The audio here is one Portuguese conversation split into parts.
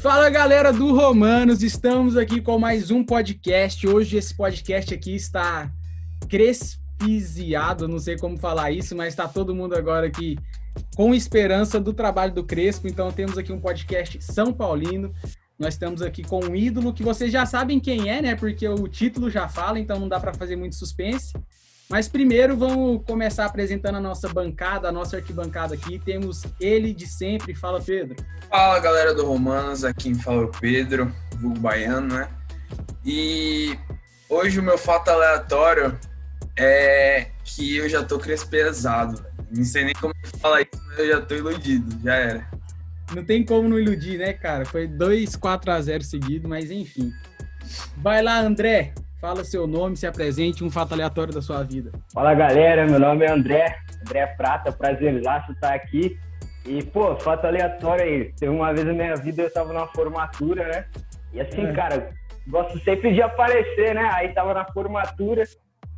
Fala galera do Romanos, estamos aqui com mais um podcast. Hoje esse podcast aqui está crespiziado, não sei como falar isso, mas está todo mundo agora aqui com esperança do trabalho do Crespo. Então temos aqui um podcast São Paulino. Nós estamos aqui com um ídolo que vocês já sabem quem é, né? Porque o título já fala, então não dá para fazer muito suspense. Mas primeiro vamos começar apresentando a nossa bancada, a nossa arquibancada aqui. Temos ele de sempre. Fala, Pedro. Fala, galera do Romanos. Aqui quem fala é o Pedro, vulgo baiano, né? E hoje o meu fato aleatório é que eu já tô crespesado. Não sei nem como falar isso, mas eu já tô iludido. Já era. Não tem como não iludir, né, cara? Foi 2 4 a 0 seguido, mas enfim. Vai lá, André. Fala seu nome, se apresente, um fato aleatório da sua vida. Fala galera, meu nome é André, André Prata, prazerzaço estar aqui. E, pô, fato aleatório aí. Teve uma vez na minha vida eu tava na formatura, né? E assim, é. cara, gosto sempre de aparecer, né? Aí tava na formatura,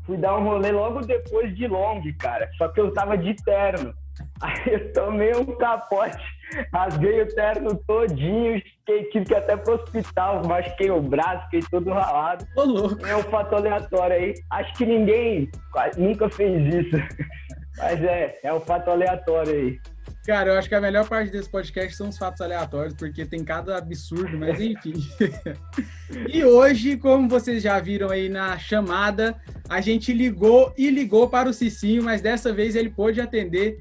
fui dar um rolê logo depois de long, cara. Só que eu tava de terno. Aí eu tomei um capote, rasguei o terno todinho, fiquei, tive que ir até pro hospital, machuquei o braço, fiquei todo ralado. Ô, louco. É um fato aleatório aí. Acho que ninguém nunca fez isso. Mas é, é um fato aleatório aí. Cara, eu acho que a melhor parte desse podcast são os fatos aleatórios, porque tem cada absurdo, mas enfim. e hoje, como vocês já viram aí na chamada, a gente ligou e ligou para o Cicinho, mas dessa vez ele pôde atender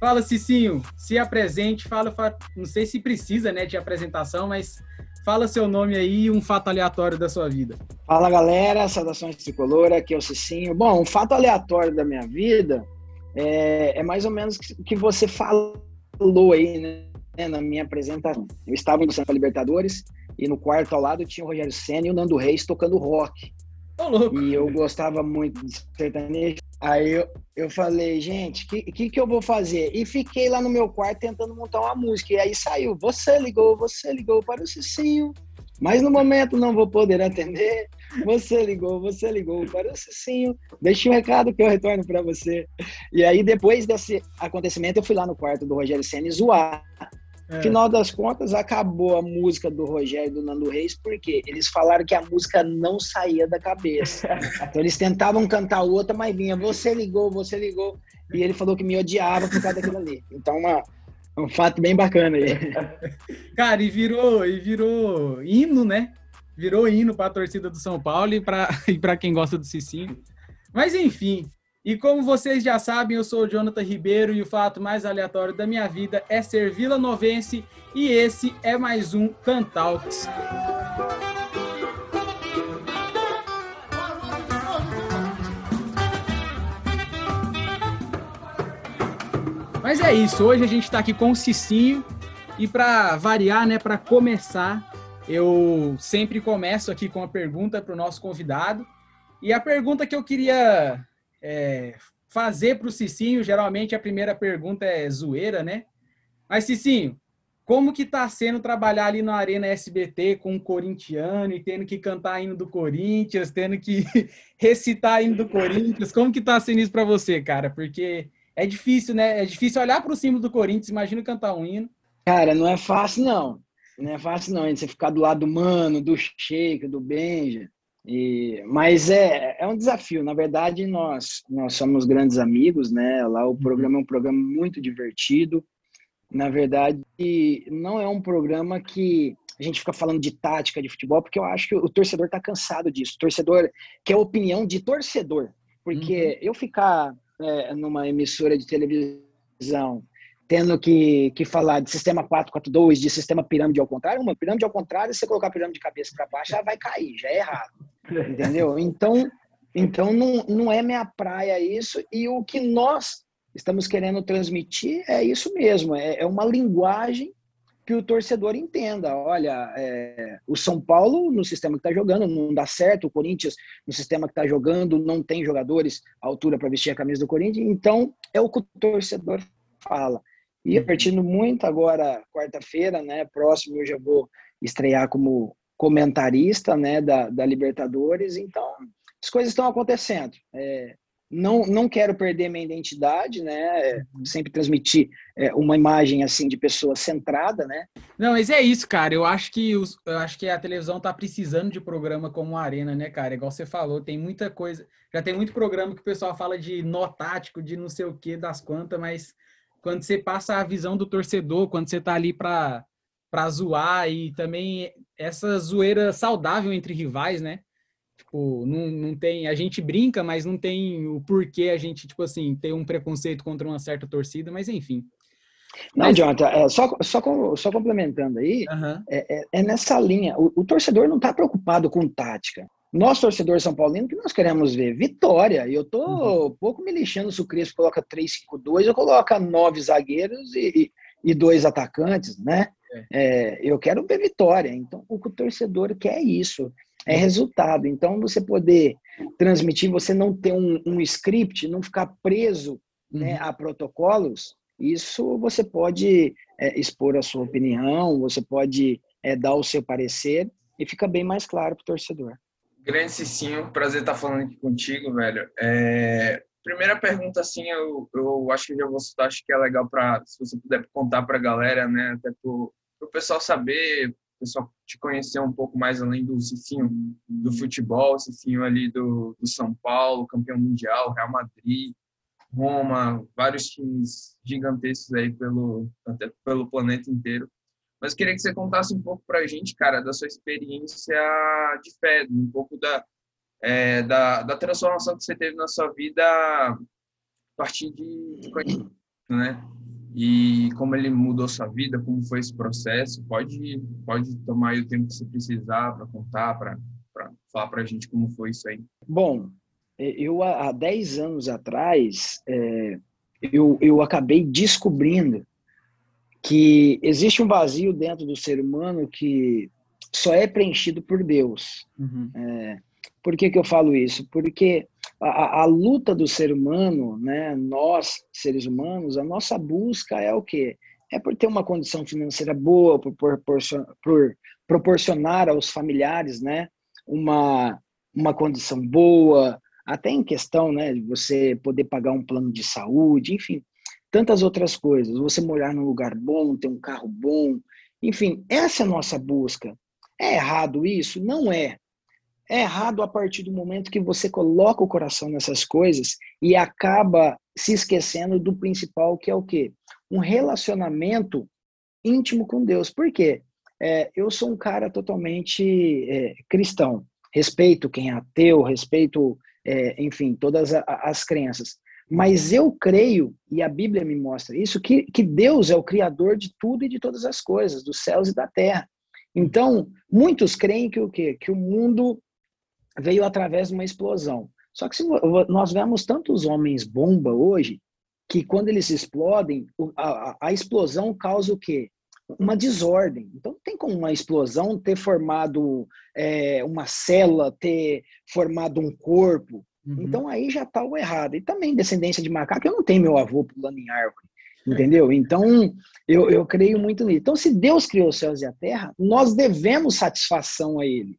Fala, Cicinho, se apresente, fala, não sei se precisa, né, de apresentação, mas fala seu nome aí e um fato aleatório da sua vida. Fala, galera, saudações tricolor, aqui é o Cicinho. Bom, um fato aleatório da minha vida é, é mais ou menos o que você falou aí, né, na minha apresentação. Eu estava no Santa Libertadores e no quarto ao lado tinha o Rogério Senna e o Nando Reis tocando rock. Oh, e eu gostava muito de sertanejo. Aí eu, eu falei, gente, o que, que, que eu vou fazer? E fiquei lá no meu quarto tentando montar uma música. E aí saiu, você ligou, você ligou para o Cicinho, mas no momento não vou poder atender. Você ligou, você ligou para o Cicinho, deixa um recado que eu retorno para você. E aí depois desse acontecimento eu fui lá no quarto do Rogério Senna zoar é. Final das contas, acabou a música do Rogério e do Nando Reis, porque eles falaram que a música não saía da cabeça. então eles tentavam cantar outra, mas vinha, você ligou, você ligou. E ele falou que me odiava por causa daquilo ali. Então, uma, um fato bem bacana aí. Cara, e virou, e virou hino, né? Virou hino para a torcida do São Paulo e para e quem gosta do Cicinho. Mas enfim, e como vocês já sabem, eu sou o Jonathan Ribeiro e o fato mais aleatório da minha vida é ser Vila Novense e esse é mais um Cantalks. Mas é isso, hoje a gente está aqui com o Cicinho e para variar, né, para começar, eu sempre começo aqui com uma pergunta para o nosso convidado. E a pergunta que eu queria é, fazer para o Cicinho, geralmente a primeira pergunta é zoeira, né? Mas, Cicinho, como que tá sendo trabalhar ali na Arena SBT com um corintiano e tendo que cantar hino do Corinthians, tendo que recitar hino do Corinthians? Como que tá sendo isso para você, cara? Porque é difícil, né? É difícil olhar para o símbolo do Corinthians, imagina cantar um hino. Cara, não é fácil, não. Não é fácil, não. Você ficar do lado do Mano, do Sheik, do Benja. E, mas é, é um desafio. Na verdade, nós, nós somos grandes amigos, né? Lá o uhum. programa é um programa muito divertido. Na verdade, não é um programa que a gente fica falando de tática de futebol, porque eu acho que o torcedor está cansado disso. O torcedor quer opinião de torcedor. Porque uhum. eu ficar é, numa emissora de televisão tendo que, que falar de sistema 442, de sistema pirâmide ao contrário, uma pirâmide ao contrário, se você colocar a pirâmide de cabeça para baixo, ela vai cair, já é errado. Entendeu? Então, então não, não é minha praia isso, e o que nós estamos querendo transmitir é isso mesmo, é, é uma linguagem que o torcedor entenda. Olha, é, o São Paulo, no sistema que está jogando, não dá certo. O Corinthians, no sistema que está jogando, não tem jogadores à altura para vestir a camisa do Corinthians. Então, é o que o torcedor fala. E uhum. partindo muito agora, quarta-feira, né? Próximo eu já vou estrear como comentarista, né? Da, da Libertadores. Então, as coisas estão acontecendo. É, não, não quero perder minha identidade, né? Uhum. Sempre transmitir é, uma imagem assim de pessoa centrada, né? Não, mas é isso, cara. Eu acho que os, eu acho que a televisão tá precisando de programa como a Arena, né, cara? Igual você falou, tem muita coisa. Já tem muito programa que o pessoal fala de nó tático, de não sei o que, das quantas, mas quando você passa a visão do torcedor, quando você tá ali para para zoar e também essa zoeira saudável entre rivais, né? Tipo, não, não tem. A gente brinca, mas não tem o porquê a gente, tipo assim, ter um preconceito contra uma certa torcida, mas enfim. Não, mas... Jonathan, é, só, só, só complementando aí, é, é, é, nessa linha. O, o torcedor não está preocupado com tática. Nós, torcedores São Paulino, que nós queremos ver? Vitória. E eu tô uhum. pouco me lixando se o Crespo coloca 3-5-2 ou coloca nove zagueiros e, e dois atacantes, né? É. é. eu quero ver vitória. Então, o que o torcedor quer é isso é resultado. Então, você poder transmitir, você não ter um, um script, não ficar preso né, uhum. a protocolos, isso você pode é, expor a sua opinião, você pode é, dar o seu parecer e fica bem mais claro para o torcedor. Grande Cicinho, prazer estar falando aqui contigo, velho. É, primeira pergunta, assim, eu, eu acho que já vou citar, acho que é legal para, se você puder contar para a galera, né, até para o pessoal saber, pessoal te conhecer um pouco mais além do Cicinho do futebol, Cicinho ali do, do São Paulo, campeão mundial, Real Madrid, Roma, vários times gigantescos aí pelo, até pelo planeta inteiro. Mas queria que você contasse um pouco para a gente, cara, da sua experiência de fé, um pouco da, é, da, da transformação que você teve na sua vida a partir de, de conhecimento, né? e como ele mudou sua vida, como foi esse processo. Pode, pode tomar o tempo que você precisar para contar, para falar para a gente como foi isso aí. Bom, é, eu há 10 anos atrás, é, eu, eu acabei descobrindo que existe um vazio dentro do ser humano que só é preenchido por Deus. Uhum. É, por que, que eu falo isso? Porque a, a, luta do ser humano, né, nós, seres humanos, a nossa busca é o quê? É por ter uma condição financeira boa, por, proporcionar, por proporcionar aos familiares né, uma, uma condição boa, até em questão né, de você poder pagar um plano de saúde, enfim, tantas outras coisas. Você morar num lugar bom, ter um carro bom, enfim, essa é a nossa busca. É errado isso? Não é. É errado a partir do momento que você coloca o coração nessas coisas e acaba se esquecendo do principal, que é o quê? Um relacionamento íntimo com Deus. Por quê? É, eu sou um cara totalmente é, cristão. Respeito quem é ateu, respeito, é, enfim, todas as crenças. Mas eu creio, e a Bíblia me mostra isso, que, que Deus é o criador de tudo e de todas as coisas, dos céus e da terra. Então, muitos creem que o quê? Que o mundo veio através de uma explosão. Só que se nós vemos tantos homens bomba hoje, que quando eles explodem, a, a explosão causa o quê? Uma desordem. Então, tem como uma explosão ter formado é, uma célula, ter formado um corpo. Uhum. Então, aí já está o errado. E também descendência de macaco, eu não tenho meu avô pulando em árvore. Entendeu? Então, eu, eu creio muito nisso. Então, se Deus criou os céus e a terra, nós devemos satisfação a Ele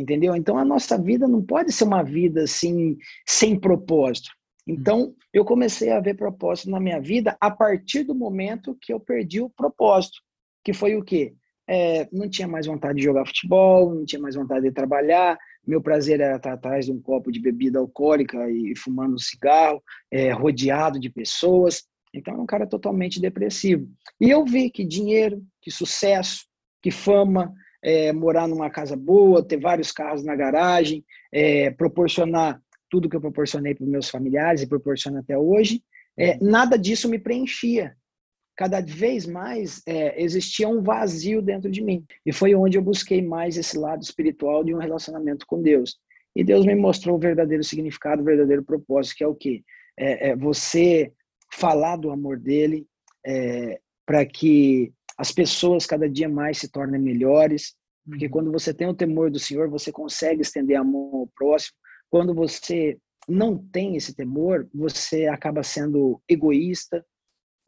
entendeu? Então a nossa vida não pode ser uma vida assim sem propósito. Então eu comecei a ver propósito na minha vida a partir do momento que eu perdi o propósito, que foi o quê? É, não tinha mais vontade de jogar futebol, não tinha mais vontade de trabalhar. Meu prazer era estar atrás de um copo de bebida alcoólica e fumando um cigarro, é, rodeado de pessoas. Então, era um cara totalmente depressivo. E eu vi que dinheiro, que sucesso, que fama, é, morar numa casa boa, ter vários carros na garagem, é, proporcionar tudo que eu proporcionei para meus familiares e proporciono até hoje, é, nada disso me preenchia. Cada vez mais é, existia um vazio dentro de mim. E foi onde eu busquei mais esse lado espiritual de um relacionamento com Deus. E Deus me mostrou o verdadeiro significado, o verdadeiro propósito, que é o quê? É, é você falar do amor dele é, para que as pessoas cada dia mais se tornem melhores, porque uhum. quando você tem o temor do Senhor, você consegue estender a mão ao próximo. Quando você não tem esse temor, você acaba sendo egoísta.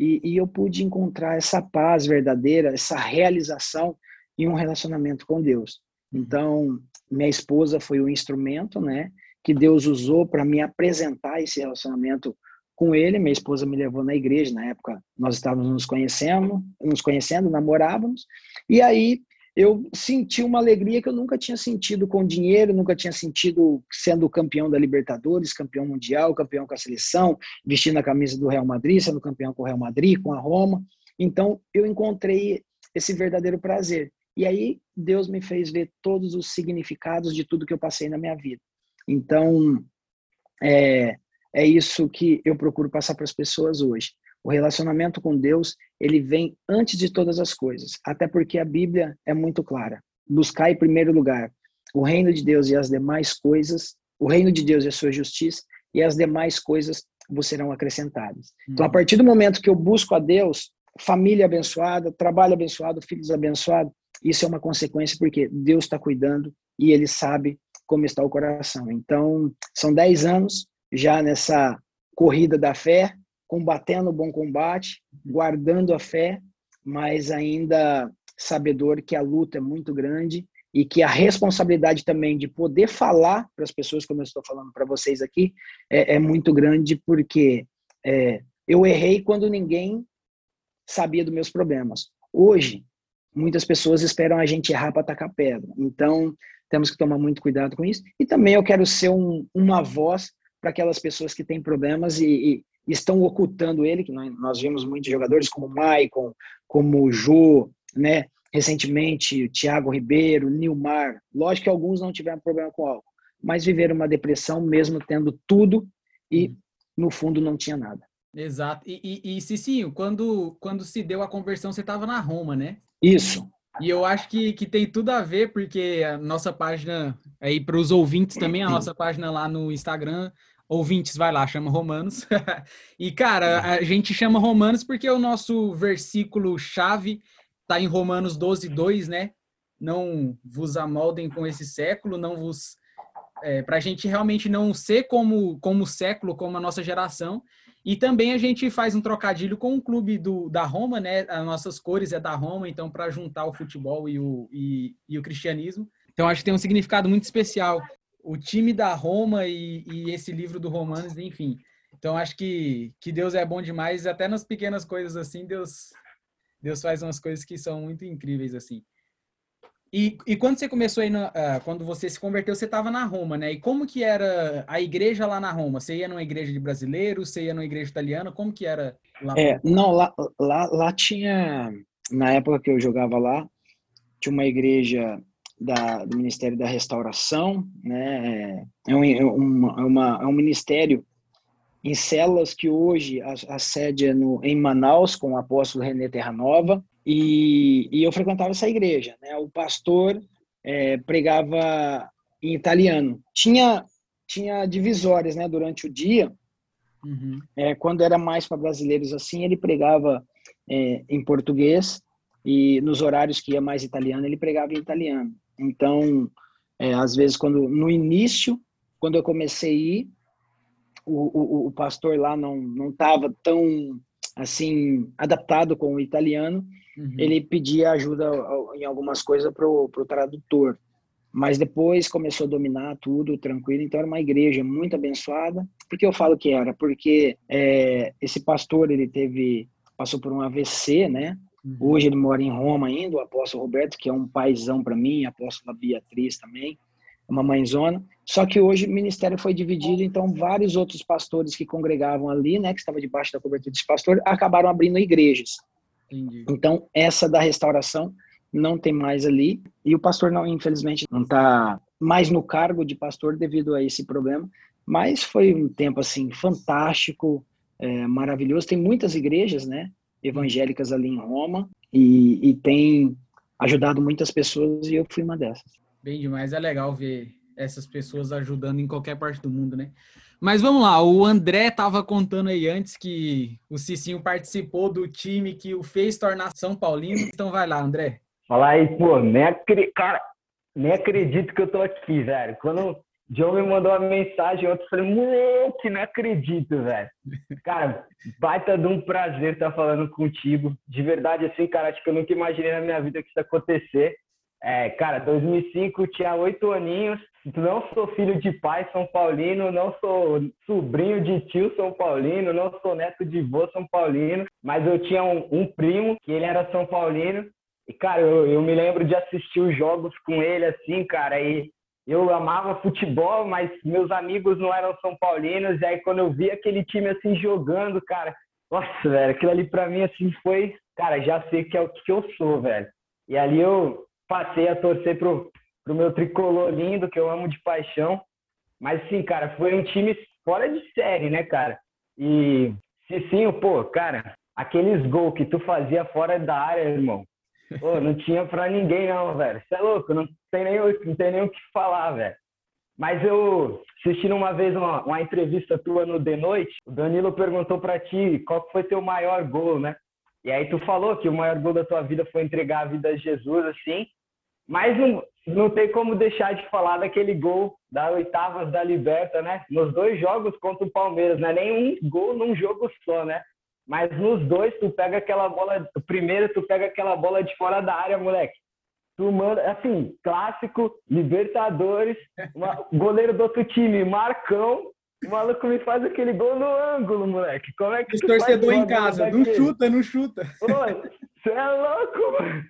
E, e eu pude encontrar essa paz verdadeira, essa realização em um relacionamento com Deus. Uhum. Então, minha esposa foi o instrumento, né? que Deus usou para me apresentar esse relacionamento com ele. Minha esposa me levou na igreja, na época nós estávamos nos conhecendo, nos conhecendo, namorávamos, e aí eu senti uma alegria que eu nunca tinha sentido com dinheiro, nunca tinha sentido sendo campeão da Libertadores, campeão mundial, campeão com a seleção, vestindo a camisa do Real Madrid, sendo campeão com o Real Madrid, com a Roma. Então eu encontrei esse verdadeiro prazer. E aí Deus me fez ver todos os significados de tudo que eu passei na minha vida. Então é, é isso que eu procuro passar para as pessoas hoje. O relacionamento com Deus, ele vem antes de todas as coisas, até porque a Bíblia é muito clara. Buscar em primeiro lugar o reino de Deus e as demais coisas, o reino de Deus e a sua justiça, e as demais coisas vos serão acrescentadas. Então, a uhum. partir do momento que eu busco a Deus, família abençoada, trabalho abençoado, filhos abençoados, isso é uma consequência porque Deus está cuidando e Ele sabe como está o coração. Então, são dez anos já nessa corrida da fé, combatendo o bom combate, guardando a fé, mas ainda sabedor que a luta é muito grande e que a responsabilidade também de poder falar para as pessoas, como eu estou falando para vocês aqui, é, é, muito grande, porque é, eu errei quando ninguém sabia dos meus problemas. Hoje, muitas pessoas esperam a gente errar para atacar pedra. Então, temos que tomar muito cuidado com isso. E também eu quero ser um, uma voz para aquelas pessoas que têm problemas e, estão ocultando ele, que nós vimos muitos jogadores como o Maicon, como o Jô, né? recentemente o Thiago Ribeiro, o Nilmar. Lógico que alguns não tiveram problema com álcool, mas viveram uma depressão mesmo tendo tudo e uhum. no fundo não tinha nada. Exato. E, e, e Cicinho, quando, quando se deu a conversão, você estava na Roma, né? Isso. E eu acho que, que tem tudo a ver, porque a nossa página, aí para os ouvintes também, a nossa página lá no Instagram, ouvintes, vai lá, chama Romanos. e, cara, a gente chama Romanos porque o nosso versículo chave está em Romanos 12, 2, né? Não vos amoldem com esse século, não vos. É, para a gente realmente não ser como, como o século, como a nossa geração. E também a gente faz um trocadilho com o clube do, da Roma, né? As nossas cores é da Roma, então, para juntar o futebol e o, e, e o cristianismo. Então, acho que tem um significado muito especial o time da Roma e, e, esse livro do Romanos, enfim. Então acho que, que Deus é bom demais, até nas pequenas coisas assim, Deus Deus faz umas coisas que são muito incríveis assim. E, e quando você começou aí, na, uh, quando você se converteu, você estava na Roma, né? E como que era a igreja lá na Roma? Você ia numa igreja de brasileiros? Você ia numa igreja italiana? Como que era lá? É, não, lá, lá, lá tinha, na época que eu jogava lá, tinha uma igreja da, do Ministério da Restauração, né? É um, é uma, é uma, é um ministério em células que hoje a, a sede é no, em Manaus, com o apóstolo René Terranova, e, e eu frequentava essa igreja. Né? O pastor é, pregava em italiano. Tinha, tinha divisórias né, durante o dia, uhum. é, quando era mais para brasileiros assim, ele pregava é, em português, e nos horários que ia mais italiano, ele pregava em italiano. Então, é, às vezes, quando no início, quando eu comecei a ir, o, o, o pastor lá não não estava tão assim adaptado com o italiano. Uhum. Ele pedia ajuda em algumas coisas para o tradutor. Mas depois começou a dominar tudo tranquilo. Então era uma igreja muito abençoada. Por que eu falo que era? Porque é, esse pastor ele teve passou por um AVC, né? Uhum. Hoje ele mora em Roma ainda, o apóstolo Roberto, que é um paizão para mim, a apóstola Beatriz também, uma mãezona. Só que hoje o ministério foi dividido, então vários outros pastores que congregavam ali, né, que estavam debaixo da cobertura desse pastor, acabaram abrindo igrejas. Entendi. Então, essa da restauração não tem mais ali. E o pastor, não, infelizmente, não está mais no cargo de pastor devido a esse problema. Mas foi um tempo, assim, fantástico, é, maravilhoso. Tem muitas igrejas, né? Evangélicas ali em Roma e, e tem ajudado muitas pessoas e eu fui uma dessas. Bem demais, é legal ver essas pessoas ajudando em qualquer parte do mundo, né? Mas vamos lá, o André estava contando aí antes que o Cicinho participou do time que o fez tornar São Paulino. Então vai lá, André. Fala aí, pô, nem, acri... Cara, nem acredito que eu tô aqui, velho. Quando John me mandou uma mensagem eu falei, moleque, não acredito, velho. Cara, baita de um prazer estar falando contigo. De verdade, assim, cara, acho que eu nunca imaginei na minha vida que isso ia acontecer. É, cara, 2005 tinha oito aninhos. Não sou filho de pai São Paulino, não sou sobrinho de tio São Paulino, não sou neto de vô São Paulino, mas eu tinha um, um primo que ele era São Paulino. E, cara, eu, eu me lembro de assistir os jogos com ele, assim, cara, e eu amava futebol, mas meus amigos não eram São Paulinos. E aí, quando eu vi aquele time assim jogando, cara, nossa, velho, aquilo ali pra mim assim foi, cara, já sei que é o que eu sou, velho. E ali eu passei a torcer pro, pro meu tricolor lindo, que eu amo de paixão. Mas sim, cara, foi um time fora de série, né, cara? E sim, pô, cara, aqueles gols que tu fazia fora da área, irmão. Pô, não tinha pra ninguém, não, velho. Você é louco, não tem nem, não tem nem o que falar, velho. Mas eu assistindo uma vez uma, uma entrevista tua no The Noite, o Danilo perguntou para ti qual foi teu maior gol, né? E aí tu falou que o maior gol da tua vida foi entregar a vida a Jesus, assim. Mas não, não tem como deixar de falar daquele gol da oitavas da Liberta, né? Nos dois jogos contra o Palmeiras, né? Nem um gol num jogo só, né? Mas nos dois, tu pega aquela bola. O primeiro, tu pega aquela bola de fora da área, moleque. Tu manda, assim, clássico, Libertadores, uma, goleiro do outro time, Marcão. O maluco me faz aquele gol no ângulo, moleque. Como é que Os torcedor em casa, não chuta, não chuta. Você é louco, mano.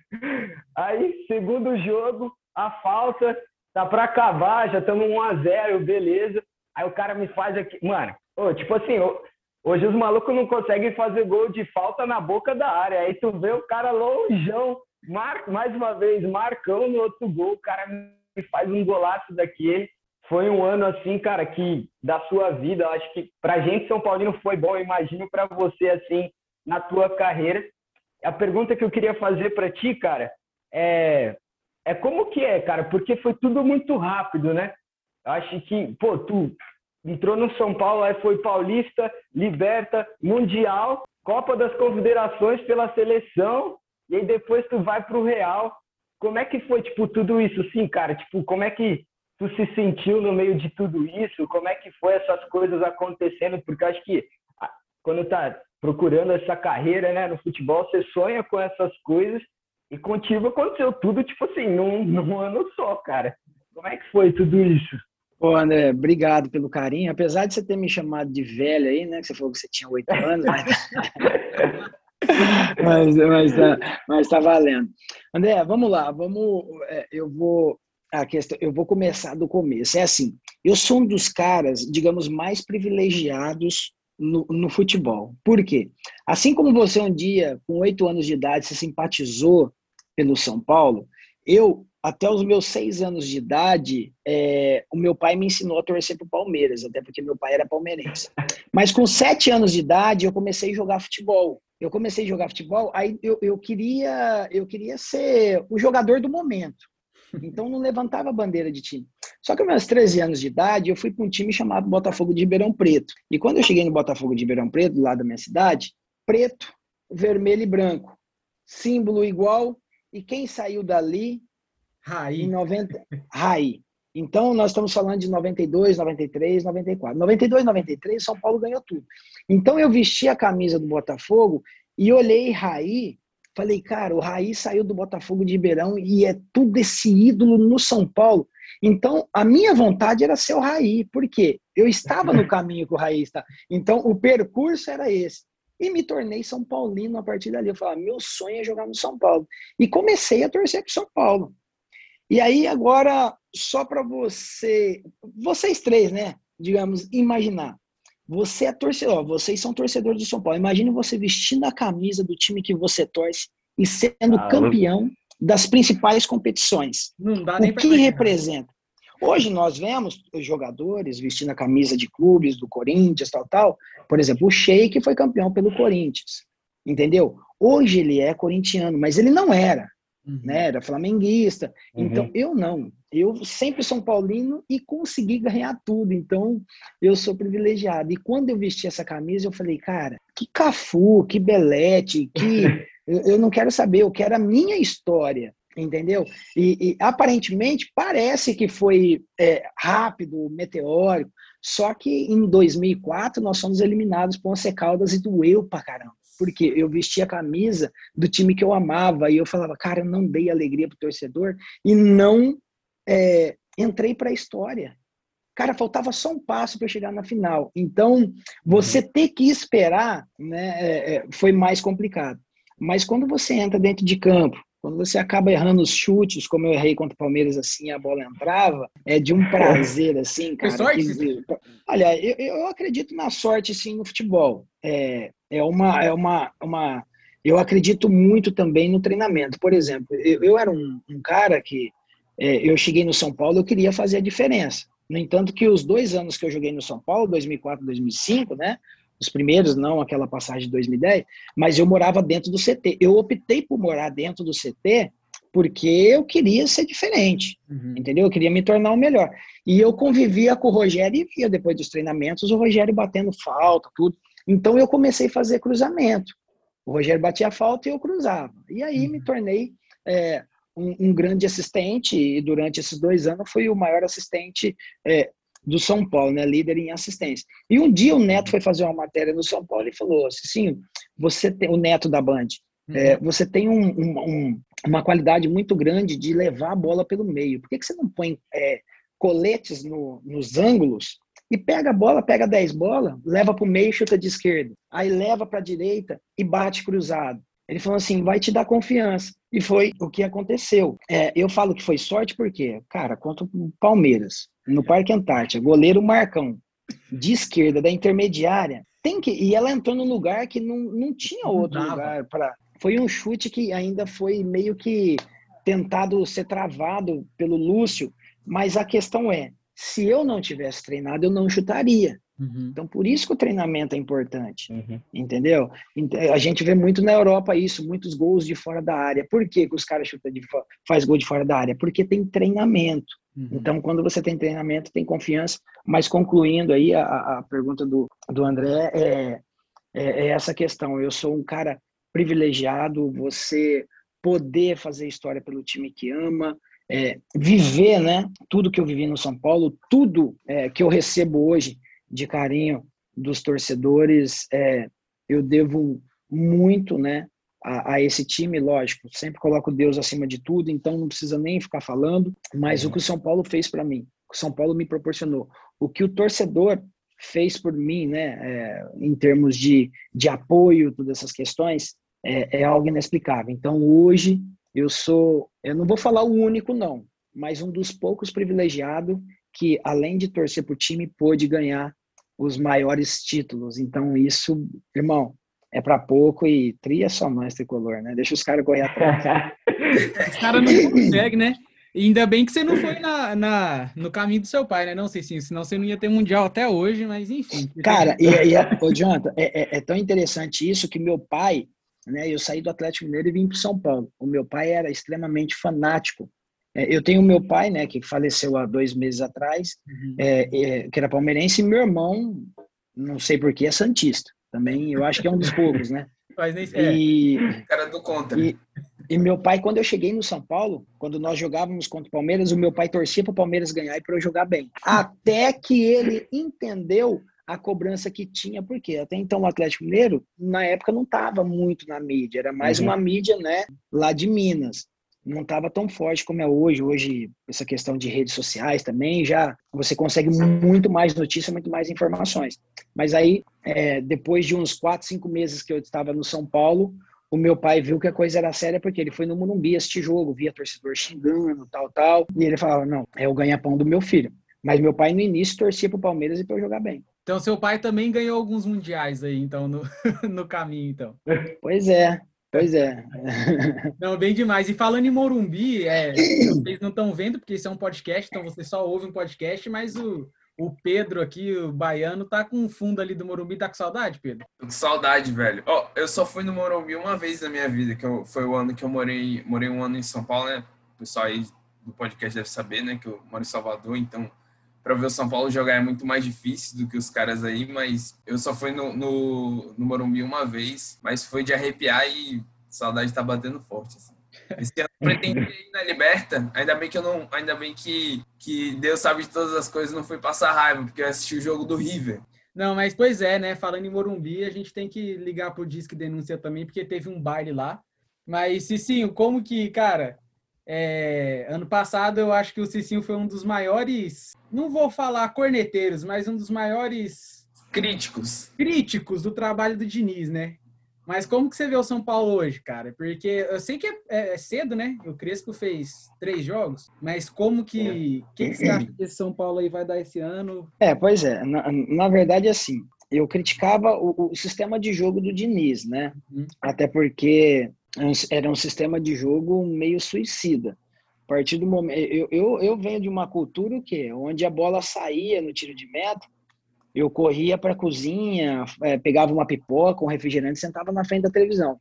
Aí, segundo jogo, a falta, tá pra acabar, já estamos 1x0, beleza. Aí o cara me faz aqui. Mano, oh, tipo assim, Hoje os malucos não conseguem fazer gol de falta na boca da área. Aí tu vê o cara longeão, mar... mais uma vez, marcão no outro gol, o cara faz um golaço daquele. Foi um ano assim, cara, que da sua vida, acho que pra gente São Paulino foi bom, eu imagino para você assim, na tua carreira. A pergunta que eu queria fazer para ti, cara, é é como que é, cara? Porque foi tudo muito rápido, né? Acho que, pô, tu entrou no São Paulo, aí foi Paulista, Liberta, Mundial, Copa das Confederações pela seleção, e aí depois tu vai pro Real. Como é que foi, tipo, tudo isso? Sim, cara, tipo, como é que tu se sentiu no meio de tudo isso? Como é que foi essas coisas acontecendo? Porque acho que quando tá procurando essa carreira, né, no futebol, você sonha com essas coisas e contigo aconteceu tudo, tipo assim, num, num ano só, cara. Como é que foi tudo isso? Ô, André, obrigado pelo carinho. Apesar de você ter me chamado de velho aí, né? Que você falou que você tinha oito anos, mas... mas, mas, tá, mas tá valendo. André, vamos lá, vamos. É, eu vou. A questão, eu vou começar do começo. É assim, eu sou um dos caras, digamos, mais privilegiados no, no, futebol. Por quê? Assim como você um dia, com oito anos de idade, se simpatizou pelo São Paulo, eu até os meus seis anos de idade, é, o meu pai me ensinou a torcer para o Palmeiras, até porque meu pai era palmeirense. Mas com sete anos de idade, eu comecei a jogar futebol. Eu comecei a jogar futebol, aí eu, eu, queria, eu queria ser o jogador do momento. Então não levantava a bandeira de time. Só que aos meus 13 anos de idade, eu fui para um time chamado Botafogo de Ribeirão Preto. E quando eu cheguei no Botafogo de Ribeirão Preto, lado da minha cidade, preto, vermelho e branco. Símbolo igual. E quem saiu dali Raí. Em 90, Raí. Então, nós estamos falando de 92, 93, 94. 92, 93, São Paulo ganhou tudo. Então, eu vesti a camisa do Botafogo e olhei Raí, falei, cara, o Raí saiu do Botafogo de Ribeirão e é tudo esse ídolo no São Paulo. Então, a minha vontade era ser o Raí, porque eu estava no caminho que o Raí está. Então, o percurso era esse. E me tornei São Paulino a partir dali. Eu falei, meu sonho é jogar no São Paulo. E comecei a torcer para São Paulo. E aí, agora, só para você, vocês três, né? Digamos, imaginar. Você é torcedor, vocês são torcedores do São Paulo. Imagine você vestindo a camisa do time que você torce e sendo ah, campeão das principais competições. Não dá nem o que representa? Hoje nós vemos os jogadores vestindo a camisa de clubes do Corinthians, tal, tal. Por exemplo, o Sheik foi campeão pelo Corinthians. Entendeu? Hoje ele é corintiano, mas ele não era uhum. né? Era flamenguista. Uhum. Então, eu não. Eu sempre São Paulino e consegui ganhar tudo. Então, eu sou privilegiado. E quando eu vesti essa camisa, eu falei, cara, que Cafu, que Belete, que. eu, eu não quero saber, eu quero a minha história entendeu? E, e, aparentemente parece que foi é, rápido, meteórico, só que em 2004 nós fomos eliminados por Once Caldas e doeu pra caramba. Porque eu vestia a camisa do time que eu amava e eu falava, cara, eu não dei alegria pro torcedor e não é, entrei para a história. Cara, faltava só um passo para chegar na final. Então, você uhum. ter que esperar né, é, é, foi mais complicado. Mas quando você entra dentro de campo, quando você acaba errando os chutes, como eu errei contra o Palmeiras, assim, a bola entrava, é de um prazer, assim, cara. sorte? Que, olha, eu, eu, acredito na sorte, sim, no futebol. É, é uma, é uma, uma... Eu acredito muito também no treinamento. Por exemplo, eu, eu era um, um cara que é, eu cheguei no São Paulo, eu queria fazer a diferença. No entanto, que os dois anos que eu joguei no São Paulo, 2004 2005, né? Os primeiros, não aquela passagem de 2010, mas eu morava dentro do CT. Eu optei por morar dentro do CT porque eu queria ser diferente, uhum. entendeu? Eu queria me tornar o melhor. E eu convivia com o Rogério e via depois dos treinamentos o Rogério batendo falta, tudo. Então eu comecei a fazer cruzamento. O Rogério batia falta e eu cruzava. E aí uhum. me tornei é, um, um, grande assistente e durante esses dois anos fui o maior assistente é, do São Paulo, né, líder em assistência. E um dia o Neto foi fazer uma matéria no São Paulo e falou assim, você tem o Neto da Band, uhum. é, você tem um, um, uma qualidade muito grande de levar a bola pelo meio. Por que, que você não põe é, coletes no, nos ângulos e pega a bola, pega 10 bolas, leva para o meio, chuta de esquerda, aí leva para a direita e bate cruzado. Ele falou assim, vai te dar confiança. E foi o que aconteceu. É, eu falo que foi sorte porque, cara, contra o Palmeiras, no Parque Antártica, goleiro Marcão, de esquerda, da intermediária, tem que. E ela entrou num lugar que não, não tinha outro não lugar para. Foi um chute que ainda foi meio que tentado ser travado pelo Lúcio, mas a questão é, se eu não tivesse treinado, eu não chutaria. Uhum. Então, por isso que o treinamento é importante, uhum. entendeu? A gente vê muito na Europa isso, muitos gols de fora da área. Por que, que os caras chutam de faz gol de fora da área? Porque tem treinamento. Uhum. Então, quando você tem treinamento, tem confiança. Mas concluindo aí a, a pergunta do, do André, é, é, é essa questão. Eu sou um cara privilegiado, você poder fazer história pelo time que ama, é, viver, né? Tudo que eu vivi no São Paulo, tudo é, que eu recebo hoje de carinho dos torcedores, é, eu devo muito, né, a, a, esse time, lógico. Sempre coloco Deus acima de tudo, então não precisa nem ficar falando. Mas o que o São Paulo fez para mim, o que o São Paulo me proporcionou, o que o torcedor fez por mim, né, é, em termos de, de apoio, todas essas questões, é, é algo inexplicável. Então hoje eu sou, eu não vou falar o único não, mas um dos poucos privilegiados que além de torcer para o time pôde ganhar os maiores títulos. Então, isso, irmão, é para pouco e tria só mais tricolor, né? Deixa os caras correr atrás. os caras não conseguem, né? E ainda bem que você não foi na, na, no caminho do seu pai, né? Não sei sim, senão você não ia ter mundial até hoje, mas enfim. Cara, e, e ô, Jonathan, é, é, é, tão interessante isso que meu pai, né? Eu saí do Atlético Mineiro e vim para São Paulo. O meu pai era extremamente fanático eu tenho meu pai, né, que faleceu há dois meses atrás, uhum. é, é, que era palmeirense, e meu irmão, não sei porquê, é santista. Também, eu acho que é um dos poucos, né? Mas nem e, é. cara do contra. E, e, meu pai, quando eu cheguei no São Paulo, quando nós jogávamos contra o Palmeiras, o meu pai torcia para o Palmeiras ganhar e para eu jogar bem. Até que ele entendeu a cobrança que tinha, porque até então o Atlético Mineiro, na época, não estava muito na mídia, era mais uhum. uma mídia, né, lá de Minas não estava tão forte como é hoje. Hoje, essa questão de redes sociais também, já você consegue muito mais notícia, muito mais informações. Mas aí, é, depois de uns quatro, cinco meses que eu estava no São Paulo, o meu pai viu que a coisa era séria porque ele foi no Morumbi assistir jogo, via torcedor xingando, tal, tal. E ele falava, não, é o ganha-pão do meu filho. Mas meu pai, no início, torcia para o Palmeiras e para eu jogar bem. Então, seu pai também ganhou alguns mundiais aí, então, no, no caminho, então. Pois é. Pois é. Não, bem demais. E falando em Morumbi, é, vocês não estão vendo, porque isso é um podcast, então você só ouve um podcast, mas o, o Pedro aqui, o baiano, tá com o fundo ali do Morumbi. Tá com saudade, Pedro? Tô com saudade, velho. Ó, oh, eu só fui no Morumbi uma vez na minha vida, que eu, foi o ano que eu morei, morei um ano em São Paulo, né? O pessoal aí do podcast deve saber, né? Que eu moro em Salvador, então para ver o São Paulo jogar é muito mais difícil do que os caras aí, mas eu só fui no, no, no Morumbi uma vez, mas foi de arrepiar e saudade tá batendo forte. Assim. Esse ano pretendi ir na Liberta, ainda bem que eu não, ainda bem que, que Deus sabe de todas as coisas, não fui passar raiva, porque eu assisti o jogo do River. Não, mas pois é, né? Falando em Morumbi, a gente tem que ligar pro Disque Denúncia também, porque teve um baile lá. Mas, Cicinho, como que, cara, é, ano passado eu acho que o Cicinho foi um dos maiores, não vou falar corneteiros, mas um dos maiores críticos críticos do trabalho do Diniz, né? Mas como que você vê o São Paulo hoje, cara? Porque eu sei que é, é, é cedo, né? O Crespo fez três jogos, mas como que. O que, que, você acha que esse São Paulo aí vai dar esse ano? É, pois é. Na, na verdade, assim, eu criticava o, o, sistema de jogo do Diniz, né? Uhum. Até porque era um sistema de jogo meio suicida. A partir do momento. Eu, eu, eu venho de uma cultura que onde a bola saía no tiro de meta eu corria para a cozinha, é, pegava uma pipoca, um refrigerante, sentava na frente da televisão.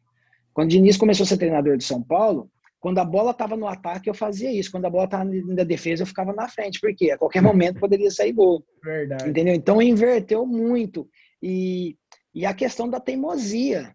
Quando o Diniz começou a ser treinador de São Paulo, quando a bola estava no ataque, eu fazia isso. Quando a bola estava na defesa, eu ficava na frente. porque A qualquer momento poderia sair gol. Verdade. Entendeu? Então, inverteu muito. E, e a questão da teimosia.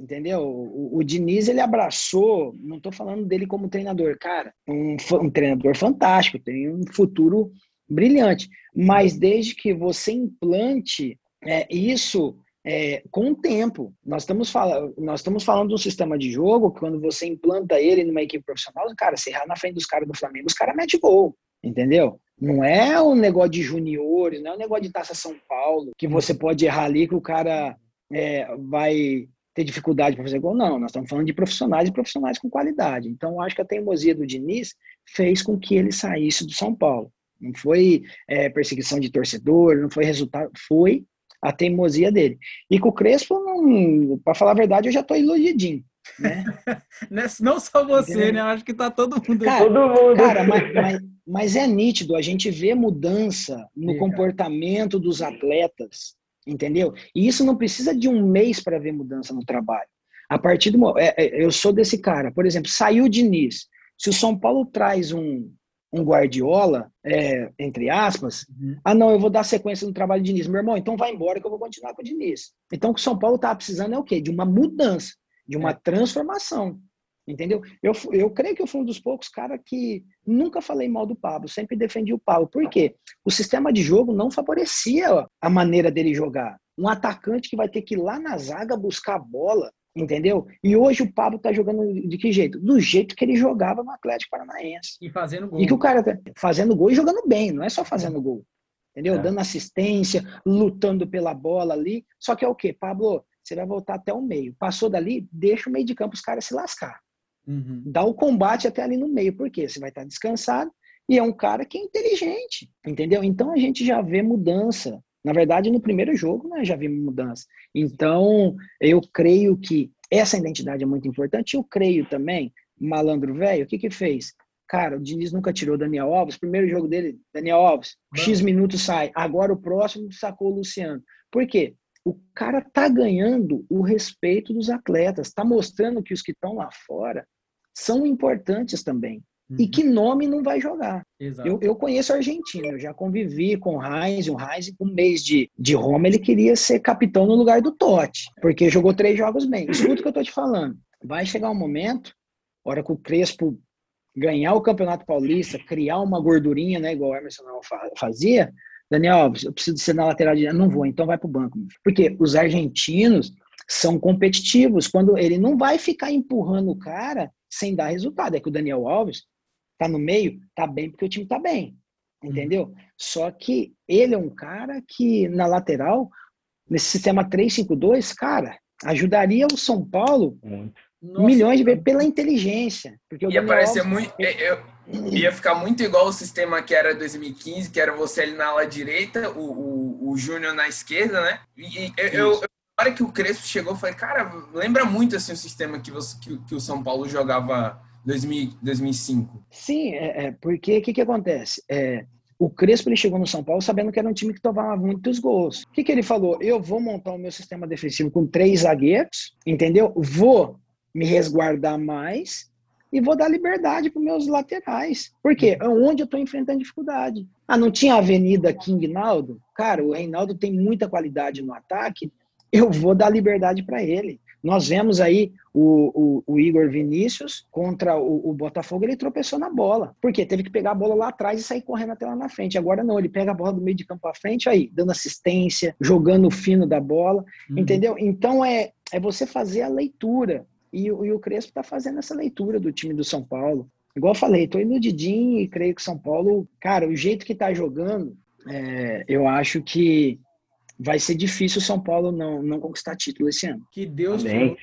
Entendeu? O, o Diniz, ele abraçou, não estou falando dele como treinador, cara, um, um treinador fantástico, tem um futuro brilhante. Mas desde que você implante é, isso é, com o tempo. Nós estamos, falando, nós estamos falando de um sistema de jogo que quando você implanta ele numa equipe profissional, cara, você errar na frente dos caras do Flamengo, os caras metem gol, entendeu? Não é um negócio de juniores, não é um negócio de Taça São Paulo, que você pode errar ali que o cara é, vai ter dificuldade para fazer gol. Não, nós estamos falando de profissionais e profissionais com qualidade. Então, acho que a teimosia do Diniz fez com que ele saísse do São Paulo. Não foi é, perseguição de torcedor, não foi resultado, foi a teimosia dele. E com o Crespo, para falar a verdade, eu já estou iludidinho. Né? não só você, Entendeu? né? Eu acho que está todo mundo. Cara, todo mundo. cara mas, mas, mas, é nítido, a gente vê mudança no Sim, comportamento dos atletas, entendeu? E isso não precisa de um mês para ver mudança no trabalho. A partir do. É, é, eu sou desse cara. Por exemplo, saiu o Diniz. Se o São Paulo traz um, um Guardiola, é, entre aspas, uhum. ah, não, eu vou dar sequência no trabalho de Diniz. Meu irmão, então vai embora que eu vou continuar com o Diniz. Então, o que o São Paulo estava precisando é o quê? De uma mudança, de uma é. transformação. Entendeu? Eu, eu creio que eu fui um dos poucos caras que nunca falei mal do Pablo, sempre defendi o Pablo. Por quê? O sistema de jogo não favorecia a maneira dele jogar. Um atacante que vai ter que ir lá na zaga buscar a bola, Entendeu? E hoje o Pablo tá jogando de que jeito? Do jeito que ele jogava no Atlético Paranaense. E fazendo gol. E que o cara tá fazendo gol e jogando bem, não é só fazendo gol. Entendeu? É. Dando assistência, lutando pela bola ali. Só que é o quê? Pablo, você vai voltar até o meio. Passou dali, deixa o meio de campo os caras se lascar. Uhum. Dá o combate até ali no meio. Por quê? Você vai estar descansado e é um cara que é inteligente. Entendeu? Então a gente já vê mudança na verdade, no primeiro jogo nós já vimos mudança. Então, eu creio que essa identidade é muito importante. Eu creio também, malandro velho, o que que fez? Cara, o Diniz nunca tirou Daniel Alves. Primeiro jogo dele, Daniel Alves, X minutos sai. Agora o próximo sacou o Luciano. Por quê? O cara tá ganhando o respeito dos atletas, tá mostrando que os que estão lá fora são importantes também. Uhum. E que nome não vai jogar? Eu, eu, conheço a Argentina, eu já convivi com o Heinz, o Heinz, com um mês de, de Roma, ele queria ser capitão no lugar do Totti, porque jogou três jogos bem. Escuta o que eu tô te falando. Vai chegar um momento, hora que o Crespo ganhar o Campeonato Paulista, criar uma gordurinha, né, igual o Emerson fazia, Daniel, eu preciso ser na lateral direita. Não vou, então vai pro banco. Porque os argentinos são competitivos. Quando ele não vai ficar empurrando o cara sem dar resultado. É que o Daniel Alves tá no meio, tá bem porque o time tá bem. Entendeu? Uhum. Só que ele é um cara que na lateral, nesse sistema 3-5-2, cara, ajudaria o São Paulo Nossa, milhões de vezes pela inteligência. Porque ia parecer Alves, muito. Eu, ia ficar muito igual o sistema que era 2015, que era você ali na ala direita, o, o, o Júnior na esquerda, né? E, eu, eu, hora que o Crespo chegou, falei, cara, lembra muito assim o sistema que, você, que, que o São Paulo jogava 2005. Sim, é, é porque o que, que acontece? É, o Crespo ele chegou no São Paulo sabendo que era um time que tomava muitos gols. O que, que ele falou? Eu vou montar o meu sistema defensivo com três zagueiros, entendeu? Vou me resguardar mais e vou dar liberdade para meus laterais. Por quê? É onde eu estou enfrentando dificuldade. Ah, não tinha Avenida King Naldo? Cara, o Reinaldo tem muita qualidade no ataque, eu vou dar liberdade para ele. Nós vemos aí o, o, o Igor Vinícius contra o, o, Botafogo, ele tropeçou na bola. Porque teve que pegar a bola lá atrás e sair correndo até lá na frente. Agora não, ele pega a bola do meio de campo à frente, aí, dando assistência, jogando o fino da bola, uhum. entendeu? Então é, é você fazer a leitura. E, e o Crespo está fazendo essa leitura do time do São Paulo. Igual eu falei, tô iludidinho e creio que São Paulo, cara, o jeito que tá jogando, é, eu acho que vai ser difícil o São Paulo não, não conquistar título esse ano. Que Deus Amém.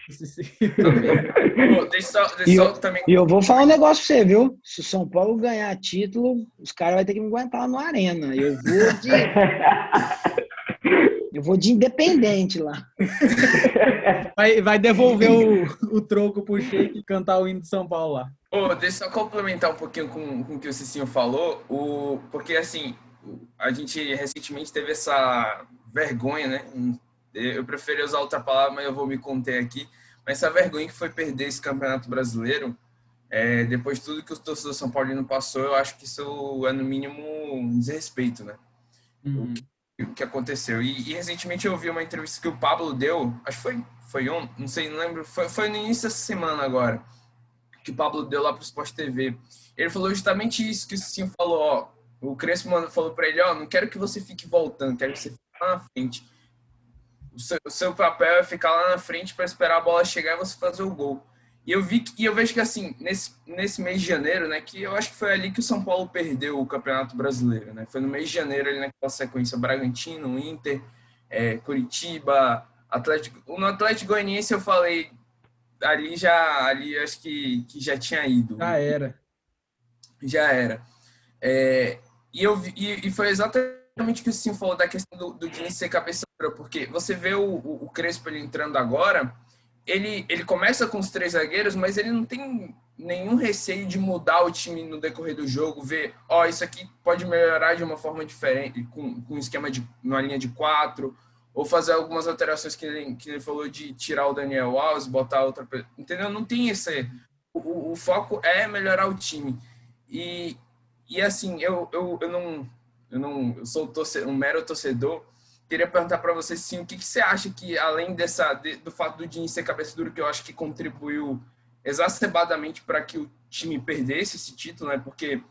e, eu, também... e eu vou falar um negócio pra você, viu? Se o São Paulo ganhar título, os caras vão ter que me aguentar no Arena. Eu vou de. eu vou de independente lá. Vai, vai devolver o, o troco pro Sheik e cantar o hino de São Paulo lá. Oh, deixa eu só complementar um pouquinho com, com o que o Cicinho falou, o, porque assim, a gente recentemente teve essa vergonha, né? Eu preferi usar outra palavra, mas eu vou me conter aqui. Mas essa vergonha que foi perder esse campeonato brasileiro, é, depois de tudo que o torcedor São Paulino passou, eu acho que isso é no mínimo um desrespeito, né? Uhum. O, que, o, que, aconteceu. E, e, recentemente eu vi uma entrevista que o Pablo deu, acho que foi, foi ontem, não sei, não lembro, foi, foi no início dessa semana agora, que o Pablo deu lá para o Sport TV. Ele falou justamente isso que o Cicinho falou, ó, o Crespo falou para ele, ó, não quero que você fique voltando, quero que você fique lá na frente. O seu, o seu papel é ficar lá na frente para esperar a bola chegar e você fazer o gol. E eu vi que, e eu vejo que assim, nesse, nesse mês de janeiro, né, que eu acho que foi ali que o São Paulo perdeu o Campeonato Brasileiro, né? Foi no mês de janeiro ali naquela sequência Bragantino, Inter, é, Curitiba, Atlético. No Atlético Goianiense eu falei ali já ali acho que, que já tinha ido. Já era. Já era. É, e eu e, e foi exatamente exatamente o que o Sim falou da questão do, do Diniz ser cabeça dura, porque você vê o, o, o, Crespo ele entrando agora, ele, ele começa com os três zagueiros, mas ele não tem nenhum receio de mudar o time no decorrer do jogo, ver, ó, oh, isso aqui pode melhorar de uma forma diferente, com, com um esquema de uma linha de quatro, ou fazer algumas alterações que ele, que ele falou de tirar o Daniel Alves, botar outra entendeu? Não tem esse... O, o, foco é melhorar o time. E, e assim, eu, eu, eu não eu não eu sou um mero torcedor. Queria perguntar para você, sim, o que, que, você acha que, além dessa, de, do fato do Diniz ser cabeça dura, que eu acho que contribuiu exacerbadamente para que o time perdesse esse título, né? Porque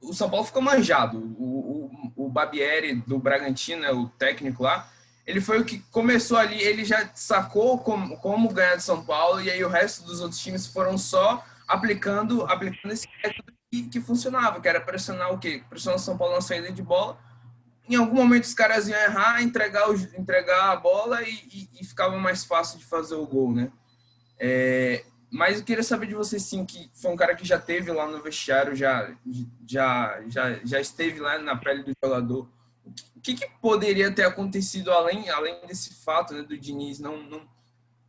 o São Paulo ficou manjado. O, o, o Babieri do Bragantino, né, o técnico lá, ele foi o que começou ali, ele já sacou como, como ganhar de São Paulo, e aí o resto dos outros times foram só aplicando, aplicando esse método que, funcionava, que era pressionar o quê? Pressionar o São Paulo na saída de bola. Em algum momento os caras iam errar, entregar, o, entregar a bola e, e, e, ficava mais fácil de fazer o gol, né? É, mas eu queria saber de você, sim, que foi um cara que já teve lá no vestiário, já, já, já, já esteve lá na pele do jogador. O que, que poderia ter acontecido além, além desse fato né, do Diniz não, não,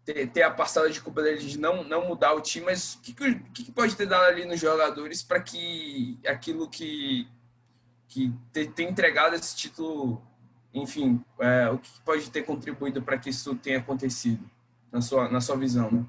ter, ter a parcela de culpa dele de não, não mudar o time, mas o que, que, que pode ter dado ali nos jogadores para que aquilo que, que ter, ter, entregado esse título, enfim, é, o que pode ter contribuído para que isso tenha acontecido, na sua, na sua visão, né?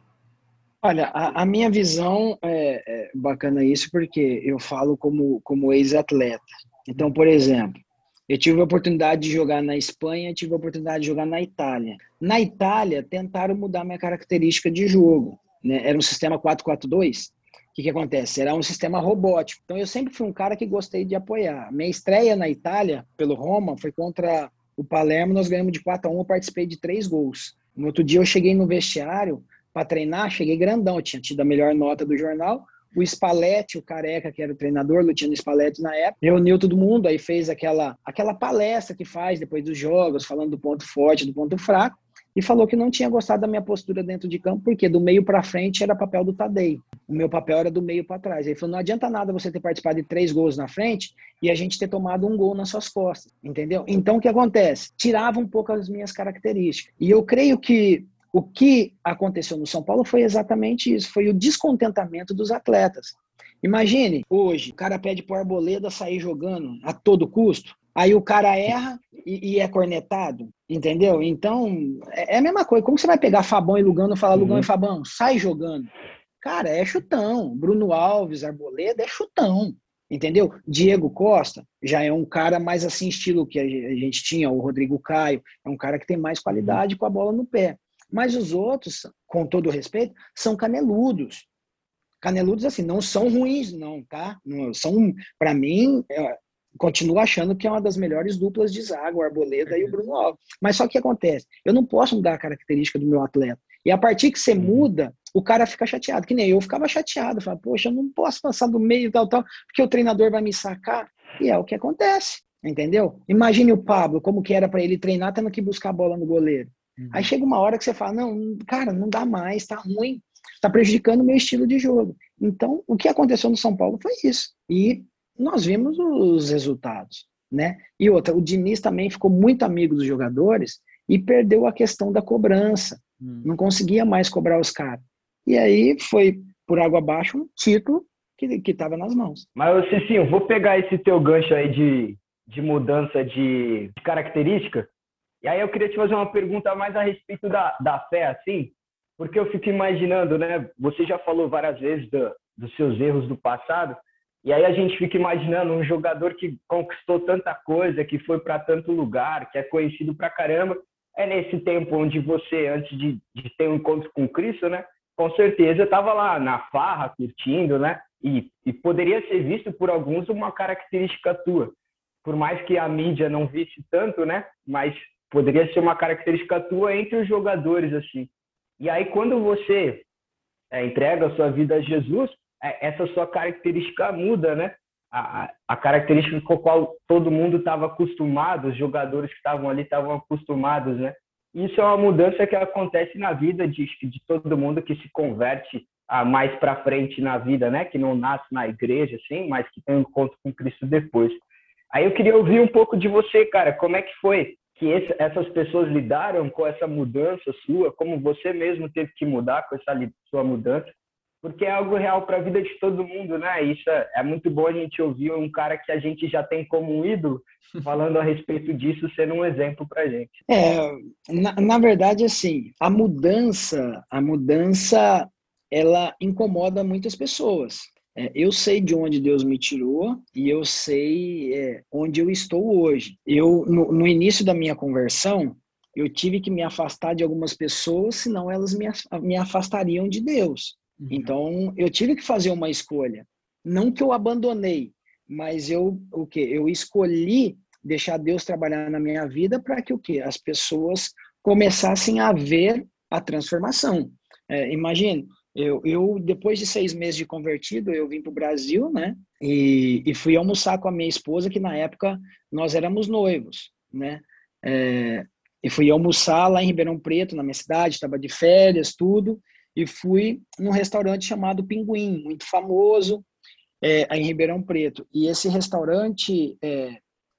Olha, a, a, minha visão é, é, bacana isso porque eu falo como, como ex-atleta. Então, por exemplo, eu tive a oportunidade de jogar na Espanha, tive a oportunidade de jogar na Itália. Na Itália, tentaram mudar minha característica de jogo. Né? Era um sistema 4-4-2. O que, que acontece? Era um sistema robótico. Então, eu sempre fui um cara que gostei de apoiar. Minha estreia na Itália, pelo Roma, foi contra o Palermo. Nós ganhamos de 4 a 1 eu participei de três gols. No outro dia, eu cheguei no vestiário para treinar, cheguei grandão. Eu tinha tido a melhor nota do jornal o Spalletti, o careca que era o treinador, Luciano Spalletti na época, reuniu todo mundo, aí fez aquela, aquela palestra que faz depois dos jogos, falando do ponto forte, do ponto fraco, e falou que não tinha gostado da minha postura dentro de campo, porque do meio para frente era papel do Tadei. O meu papel era do meio para trás. Ele falou: não adianta nada você ter participado de três gols na frente e a gente ter tomado um gol nas suas costas, entendeu? Então o que acontece? Tirava um pouco as minhas características. E eu creio que o que aconteceu no São Paulo foi exatamente isso, foi o descontentamento dos atletas. Imagine, hoje, o cara pede pro Arboleda sair jogando a todo custo, aí o cara erra e, e é cornetado, entendeu? Então, é, é, a mesma coisa. Como você vai pegar Fabão e Lugano e falar, uhum. Lugano e Fabão, sai jogando? Cara, é chutão. Bruno Alves, Arboleda, é chutão. Entendeu? Diego Costa já é um cara mais assim, estilo que a gente tinha, o Rodrigo Caio, é um cara que tem mais qualidade com a bola no pé. Mas os outros, com todo respeito, são caneludos. Caneludos, assim, não são ruins, não, tá? Não, são, para mim, é, continuo achando que é uma das melhores duplas de zaga, o Arboleda e o Bruno Alves. Mas só que acontece? Eu não posso mudar a característica do meu atleta. E a partir que você uhum. muda, o cara fica chateado, que nem eu ficava chateado, falava, poxa, eu não posso passar do meio tal, tal, porque o treinador vai me sacar. E é o que acontece, entendeu? Imagine o Pablo, como que era para ele treinar, tendo que buscar a bola no goleiro. Uhum. Aí chega uma hora que você fala, não, cara, não dá mais, tá ruim, tá prejudicando o meu estilo de jogo. Então, o que aconteceu no São Paulo foi isso. E nós vimos os resultados, né? E outra, o Diniz também ficou muito amigo dos jogadores e perdeu a questão da cobrança. Hum. Não conseguia mais cobrar os caras. E aí foi por água abaixo um título que estava nas mãos. Mas, Cicinho, vou pegar esse teu gancho aí de, de mudança de, de característica. E aí eu queria te fazer uma pergunta mais a respeito da, da fé, assim, porque eu fico imaginando, né? Você já falou várias vezes do, dos seus erros do passado, e aí a gente fica imaginando um jogador que conquistou tanta coisa, que foi para tanto lugar, que é conhecido pra caramba. É nesse tempo onde você, antes de, de ter um encontro com Cristo, né? Com certeza estava lá na farra, curtindo, né? E, e poderia ser visto por alguns uma característica tua. Por mais que a mídia não visse tanto, né? Mas poderia ser uma característica tua entre os jogadores, assim. E aí, quando você é, entrega a sua vida a Jesus, é, essa sua característica muda, né? A, a característica com a qual todo mundo estava acostumado, os jogadores que estavam ali estavam acostumados, né? Isso é uma mudança que acontece na vida de, de todo mundo que se converte a mais para frente na vida, né? Que não nasce na igreja, assim, mas que tem um encontro com Cristo depois. Aí eu queria ouvir um pouco de você, cara. Como é que foi que esse, essas pessoas lidaram com essa mudança sua? Como você mesmo teve que mudar com essa sua mudança? porque é algo real para a vida de todo mundo, né? Isso é, é, muito bom a gente ouvir um cara que a gente já tem como um ídolo falando a respeito disso, sendo um exemplo para a gente. É, na, na verdade, assim, a mudança, a mudança, ela incomoda muitas pessoas. É, eu sei de onde Deus me tirou e eu sei é, onde eu estou hoje. Eu, no, no início da minha conversão, eu tive que me afastar de algumas pessoas, senão elas me, me afastariam de Deus. Uhum. Então, eu tive que fazer uma escolha. Não que eu abandonei, mas eu o que eu escolhi deixar Deus trabalhar na minha vida para que o que as pessoas começassem a ver a transformação. É, imagine, eu, eu depois de seis meses de convertido, eu vim para o Brasil, né? E, e, fui almoçar com a minha esposa, que na época nós éramos noivos, né? É, e fui almoçar lá em Ribeirão Preto, na minha cidade, estava de férias, tudo e fui num restaurante chamado Pinguim, muito famoso, é, em Ribeirão Preto. E esse restaurante, é,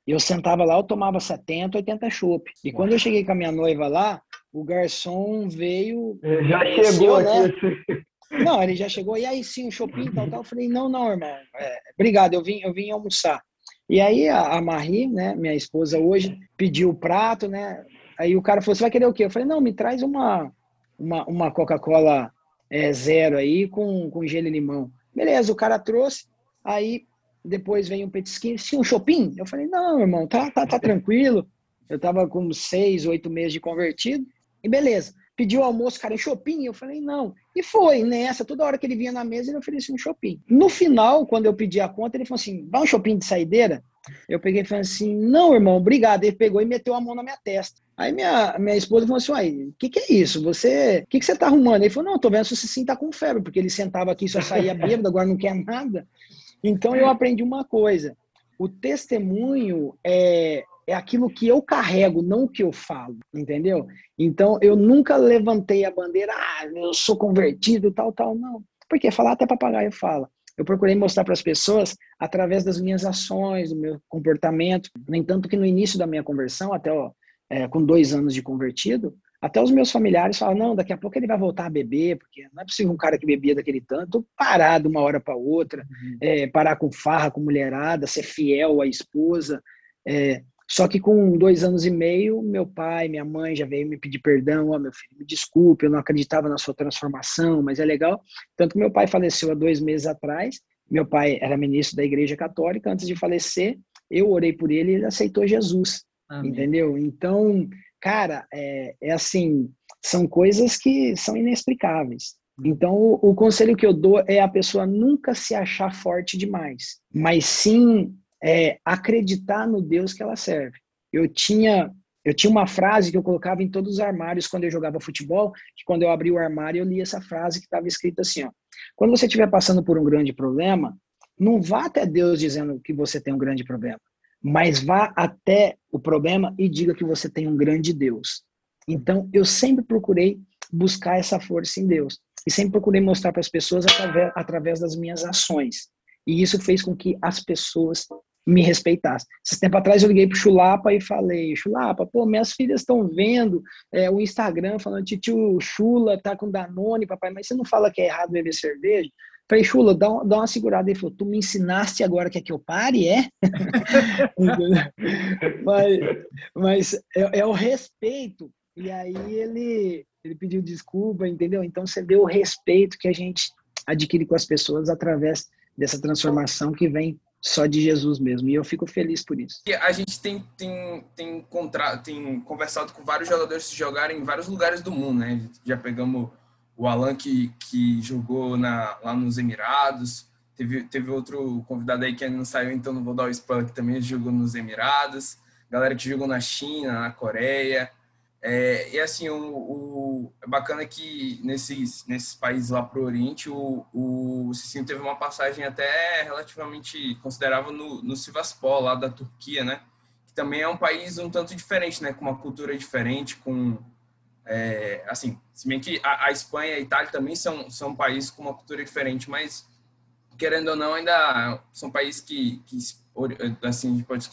eu sentava lá, eu tomava 70, 80 chopp. E quando eu cheguei com a minha noiva lá, o garçom veio. Já chegou né? aqui. Não, ele já chegou, e aí sim, o shopping tal, tal. Eu falei, não, não, irmão, é, obrigado, eu vim, eu vim almoçar. E aí a, Marie, né, minha esposa hoje, pediu o prato, né? Aí o cara falou, você vai querer o quê? Eu falei, não, me traz uma, uma, uma Coca-Cola é, zero aí com, com gelo e limão. Beleza, o cara trouxe, aí depois vem um petisquinho, sim, um shopping? Eu falei, não, irmão, tá, tá, tá tranquilo. Eu tava com seis, oito meses de convertido, e beleza. Pediu almoço, cara, em shopping? Eu falei, não. E foi nessa, toda hora que ele vinha na mesa, ele oferecia um shopping. No final, quando eu pedi a conta, ele falou assim, vai um shopping de saideira? Eu peguei e falei assim, não, irmão, obrigado. Ele pegou e meteu a mão na minha testa. Aí minha, minha esposa falou assim, uai, o que, que é isso? Você, o que, que você tá arrumando? Ele falou, não, tô vendo se você sim tá com febre, porque ele sentava aqui e só saía bêbado, agora não quer nada. Então eu aprendi uma coisa, o testemunho é, é aquilo que eu carrego, não o que eu falo, entendeu? Então eu nunca levantei a bandeira, ah, eu sou convertido, tal, tal, não. Porque falar até papagaio fala eu procurei mostrar para as pessoas através das minhas ações, do meu comportamento. No entanto, que no início da minha conversão, até ó, é, com dois anos de convertido, até os meus familiares falam, não, daqui a pouco ele vai voltar a beber, porque não é possível um cara que bebia daquele tanto parar de uma hora para outra, uhum. é, parar com farra, com mulherada, ser fiel à esposa. É, só que com dois anos e meio, meu pai, minha mãe já veio me pedir perdão, ó, oh, meu filho, me desculpe, eu não acreditava na sua transformação, mas é legal. Tanto que meu pai faleceu há dois meses atrás, meu pai era ministro da Igreja Católica, antes de falecer, eu orei por ele e ele aceitou Jesus, Amém. entendeu? Então, cara, é, é assim, são coisas que são inexplicáveis. Então, o, o, conselho que eu dou é a pessoa nunca se achar forte demais, mas sim é, acreditar no Deus que ela serve. Eu tinha eu tinha uma frase que eu colocava em todos os armários quando eu jogava futebol, que quando eu abri o armário eu li essa frase que estava escrita assim, ó, quando você estiver passando por um grande problema, não vá até Deus dizendo que você tem um grande problema, mas vá até o problema e diga que você tem um grande Deus. Então, eu sempre procurei buscar essa força em Deus e sempre procurei mostrar para as pessoas através, através das minhas ações. E isso fez com que as pessoas me respeitassem. Esse tempo atrás eu liguei pro Chulapa e falei, Chulapa, pô, minhas filhas estão vendo é, o Instagram falando, tio Chula tá com Danone, papai, mas você não fala que é errado beber cerveja? Falei, Chula, dá, dá uma segurada. Ele falou, tu me ensinaste agora que é que eu pare, é? mas mas é, é, o respeito. E aí ele, ele pediu desculpa, entendeu? Então você vê o respeito que a gente adquire com as pessoas através dessa transformação que vem só de Jesus mesmo. E eu fico feliz por isso. A gente tem, tem, tem, contra, tem conversado com vários jogadores que jogaram em vários lugares do mundo, né? Já pegamos o Alan que, que jogou na, lá nos Emirados. Teve, teve outro convidado aí que ainda não saiu, então não vou dar o spoiler, que também jogou nos Emirados. Galera que jogou na China, na Coreia. É, e assim, o, o, é bacana que nesses, nesses países lá pro Oriente, o, o Cicinho teve uma passagem até relativamente considerável no, no Sivaspor, lá da Turquia, né? Que também é um país um tanto diferente, né? Com uma cultura diferente, com... É, assim, se bem que a, a, Espanha e a Itália também são, são países com uma cultura diferente, mas querendo ou não, ainda são países que, que assim, a gente pode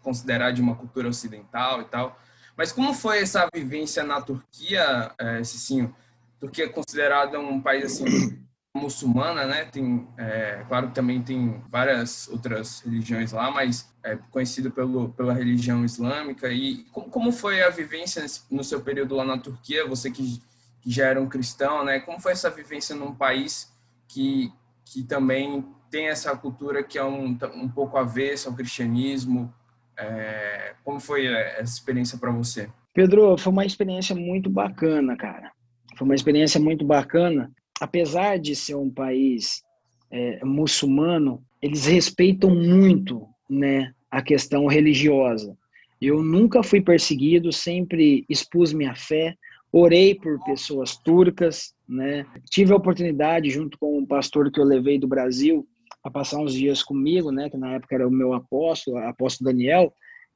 considerar de uma cultura ocidental e tal. Mas como foi essa vivência na Turquia, é, Cicinho? Turquia é considerada um país assim muçulmana, né? Tem, é, claro também tem várias outras religiões lá, mas é conhecido pelo, pela religião islâmica. E como, como foi a vivência no seu período lá na Turquia? Você que, que já era um cristão, né? Como foi essa vivência num país que, que também tem essa cultura que é um, um pouco avessa ao cristianismo? É, como foi essa experiência para você? Pedro, foi uma experiência muito bacana, cara. Foi uma experiência muito bacana. Apesar de ser um país é, muçulmano, eles respeitam muito, né, a questão religiosa. Eu nunca fui perseguido, sempre expus minha fé, orei por pessoas turcas, né? Tive a oportunidade, junto com um pastor que eu levei do Brasil, a passar uns dias comigo, né, que na época era o meu apóstolo, apóstolo Daniel,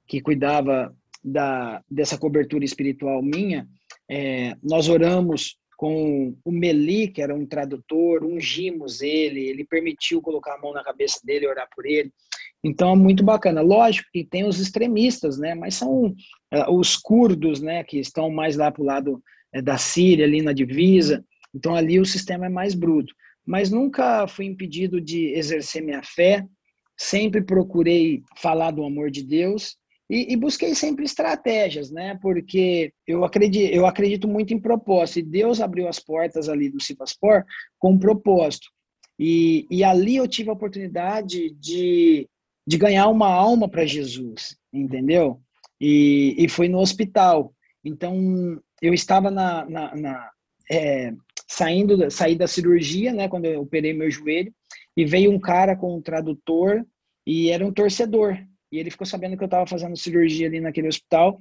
que cuidava da, dessa cobertura espiritual minha. É, nós oramos com o Meli, que era um tradutor, ungimos ele, ele permitiu colocar a mão na cabeça dele e orar por ele. Então é muito bacana. Lógico que tem os extremistas, né? Mas são uh, os curdos, né? Que estão mais lá para o lado uh, da Síria, ali na divisa. Então ali o sistema é mais bruto mas nunca fui impedido de exercer minha fé, sempre procurei falar do amor de Deus e, e, busquei sempre estratégias, né? Porque eu acredito, eu acredito muito em propósito e Deus abriu as portas ali do Cipaspor com um propósito. E, e ali eu tive a oportunidade de, de ganhar uma alma para Jesus, entendeu? E, e foi no hospital. Então, eu estava na, na, na é, saindo saí da cirurgia, né, quando eu operei meu joelho, e veio um cara com um tradutor e era um torcedor. E ele ficou sabendo que eu estava fazendo cirurgia ali naquele hospital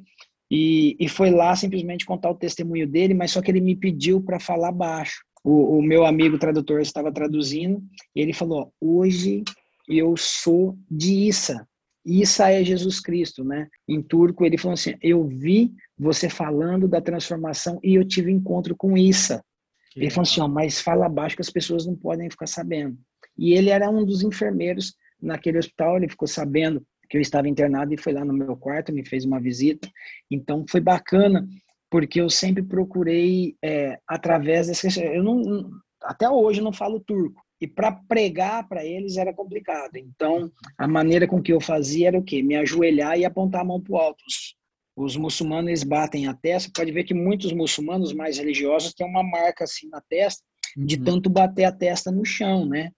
e, e foi lá simplesmente contar o testemunho dele, mas só que ele me pediu para falar baixo. O, o, meu amigo tradutor estava traduzindo e ele falou: Hoje eu sou de Issa. Issa é Jesus Cristo, né? Em turco, ele falou assim: Eu vi você falando da transformação e eu tive encontro com Issa. Que ele falou assim, ó, mas fala baixo que as pessoas não podem ficar sabendo. E ele era um dos enfermeiros naquele hospital, ele ficou sabendo que eu estava internado e foi lá no meu quarto, me fez uma visita. Então foi bacana, porque eu sempre procurei, é, através dessa. Eu não, até hoje eu não falo turco. E para pregar para eles era complicado. Então, a maneira com que eu fazia era o quê? Me ajoelhar e apontar a mão para o alto muçulmanos batem a testa, pode ver que muitos muçulmanos mais religiosos têm uma marca assim na testa, de uhum. tanto bater a testa no chão, né?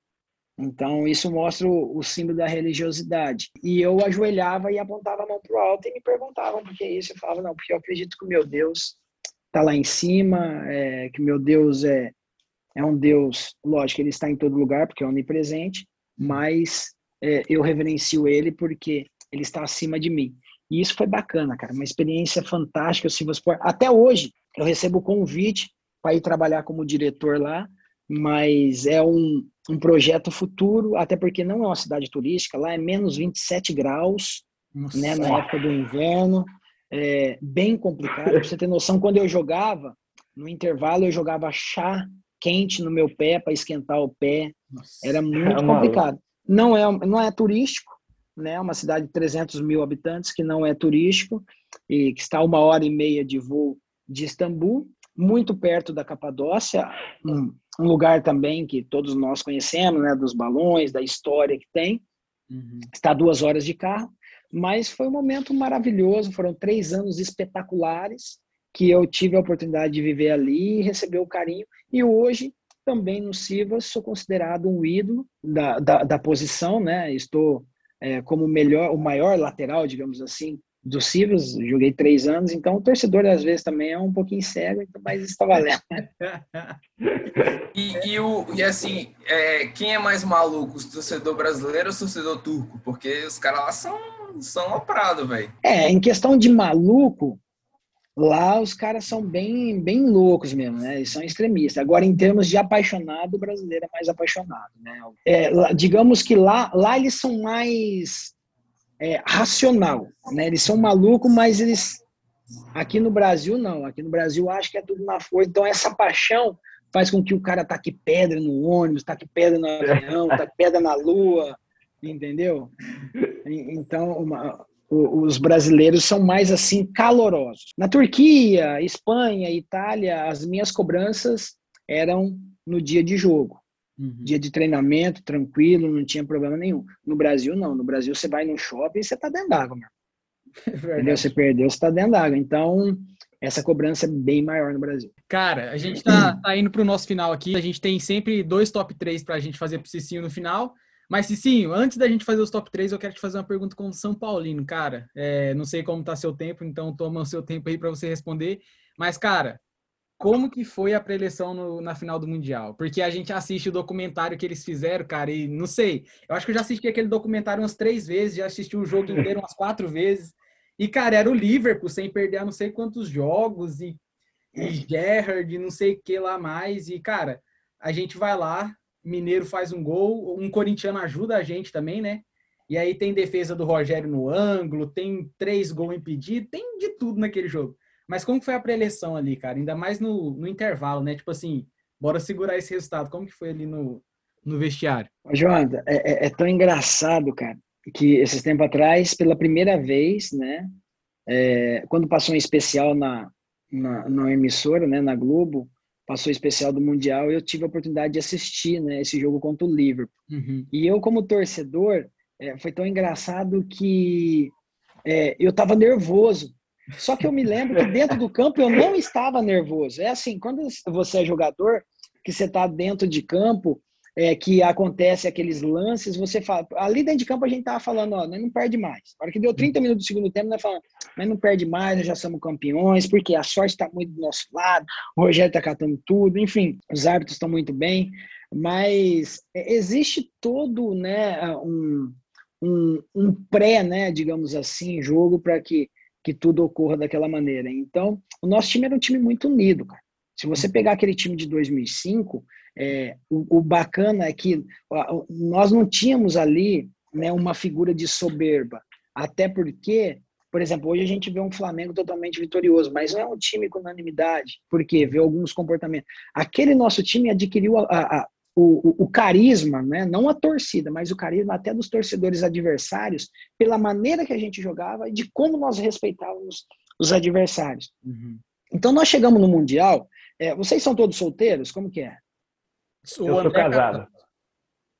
Então, isso mostra o, o, símbolo da religiosidade. E eu ajoelhava e apontava a mão para o alto e me perguntavam por que isso. Eu falava, não, porque eu acredito que o meu Deus está lá em cima, é, que meu Deus é, é um Deus, lógico, ele está em todo lugar, porque é onipresente, mas é, eu reverencio ele porque ele está acima de mim. E isso foi bacana, cara, uma experiência fantástica. O Silva Sport. Até hoje, eu recebo convite para ir trabalhar como diretor lá, mas é um, um projeto futuro, até porque não é uma cidade turística, lá é menos 27 graus, né, na época do inverno, é bem complicado. Pra você ter noção, quando eu jogava, no intervalo eu jogava chá quente no meu pé para esquentar o pé. Nossa. Era muito é complicado. Não é, não é turístico, né? Uma cidade de 300 mil habitantes que não é turístico e que está a uma hora e meia de voo de Istambul, muito perto da Capadócia, um, um lugar também que todos nós conhecemos, né? Dos balões, da história que tem. Uhum. Está a duas horas de carro. Mas foi um momento maravilhoso, foram três anos espetaculares que eu tive a oportunidade de viver ali e receber o carinho. E hoje, também no Sivas, sou considerado um ídolo da, da, da posição, né? Estou é, como melhor, o maior lateral, digamos assim, do Sivas, joguei três anos, então o torcedor às vezes também é um pouquinho cego, então, mas está valendo. e, e, o, e assim, é, quem é mais maluco, o torcedor brasileiro ou o torcedor turco? Porque os caras lá são são oprados, velho. É, em questão de maluco, lá os caras são bem, bem loucos mesmo, né? Eles são extremistas. Agora, em termos de apaixonado, o brasileiro é mais apaixonado, né? É, digamos que lá, lá eles são mais é, racional, né? Eles são malucos, mas eles aqui no Brasil não. Aqui no Brasil acho que é tudo na força. Então essa paixão faz com que o cara taque pedra no ônibus, taque pedra no avião, taque pedra na lua, entendeu? Então, uma, os brasileiros são mais assim calorosos. Na Turquia, Espanha, Itália, as minhas cobranças eram no dia de jogo. Uhum. Dia de treinamento, tranquilo, não tinha problema nenhum. No Brasil, não. No Brasil, você vai no shopping e você tá dentro d'água, meu. Entendeu? Você perdeu, você tá dentro d'água. Então, essa cobrança é bem maior no Brasil. Cara, a gente tá, tá indo pro nosso final aqui. A gente tem sempre dois top 3 pra gente fazer pro Cicinho no final. Mas, Cicinho, antes da gente fazer os top 3, eu quero te fazer uma pergunta como São Paulino, cara. É, não sei como tá seu tempo, então toma o seu tempo aí para você responder. Mas, cara, como que foi a preleção na final do Mundial? Porque a gente assiste o documentário que eles fizeram, cara, e não sei. Eu acho que eu já assisti aquele documentário umas três vezes, já assisti o jogo inteiro umas quatro vezes. E, cara, era o Liverpool sem perder não sei quantos jogos, e, e Gerrard, não sei o que lá mais. E, cara, a gente vai lá, Mineiro faz um gol, um corintiano ajuda a gente também, né? E aí tem defesa do Rogério no ângulo, tem três gols impedidos, tem de tudo naquele jogo. Mas como foi a preleção ali, cara? Ainda mais no, no intervalo, né? Tipo assim, bora segurar esse resultado. Como que foi ali no, no vestiário? Joanda, é, é, é tão engraçado, cara, que esses tempos atrás, pela primeira vez, né? É, quando passou um especial na, na, na emissora, né, na Globo, passou especial do Mundial, eu tive a oportunidade de assistir né, esse jogo contra o Liverpool. Uhum. E eu, como torcedor, é, foi tão engraçado que é, eu estava nervoso. Só que eu me lembro que dentro do campo eu não estava nervoso. É assim, quando você é jogador, que você está dentro de campo, é, que acontece aqueles lances, você fala. Ali dentro de campo a gente tava falando, ó, não perde mais. Na hora que deu 30 minutos do segundo tempo, nós falamos, nós não perde mais, nós já somos campeões, porque a sorte está muito do nosso lado, o Rogério está catando tudo, enfim, os árbitros estão muito bem, mas existe todo né, um, um, um pré, né, digamos assim, jogo para que, que tudo ocorra daquela maneira. Então, o nosso time era um time muito unido, cara. Se você pegar aquele time de 2005, é, o, o, bacana é que nós não tínhamos ali né, uma figura de soberba, até porque, por exemplo, hoje a gente vê um Flamengo totalmente vitorioso, mas não é um time com unanimidade, porque vê alguns comportamentos. Aquele nosso time adquiriu a, a, o, o, carisma, né? não a torcida, mas o carisma até dos torcedores adversários, pela maneira que a gente jogava e de como nós respeitávamos os adversários. Uhum. Então nós chegamos no Mundial, é, vocês são todos solteiros? Como que é? Eu sou casado.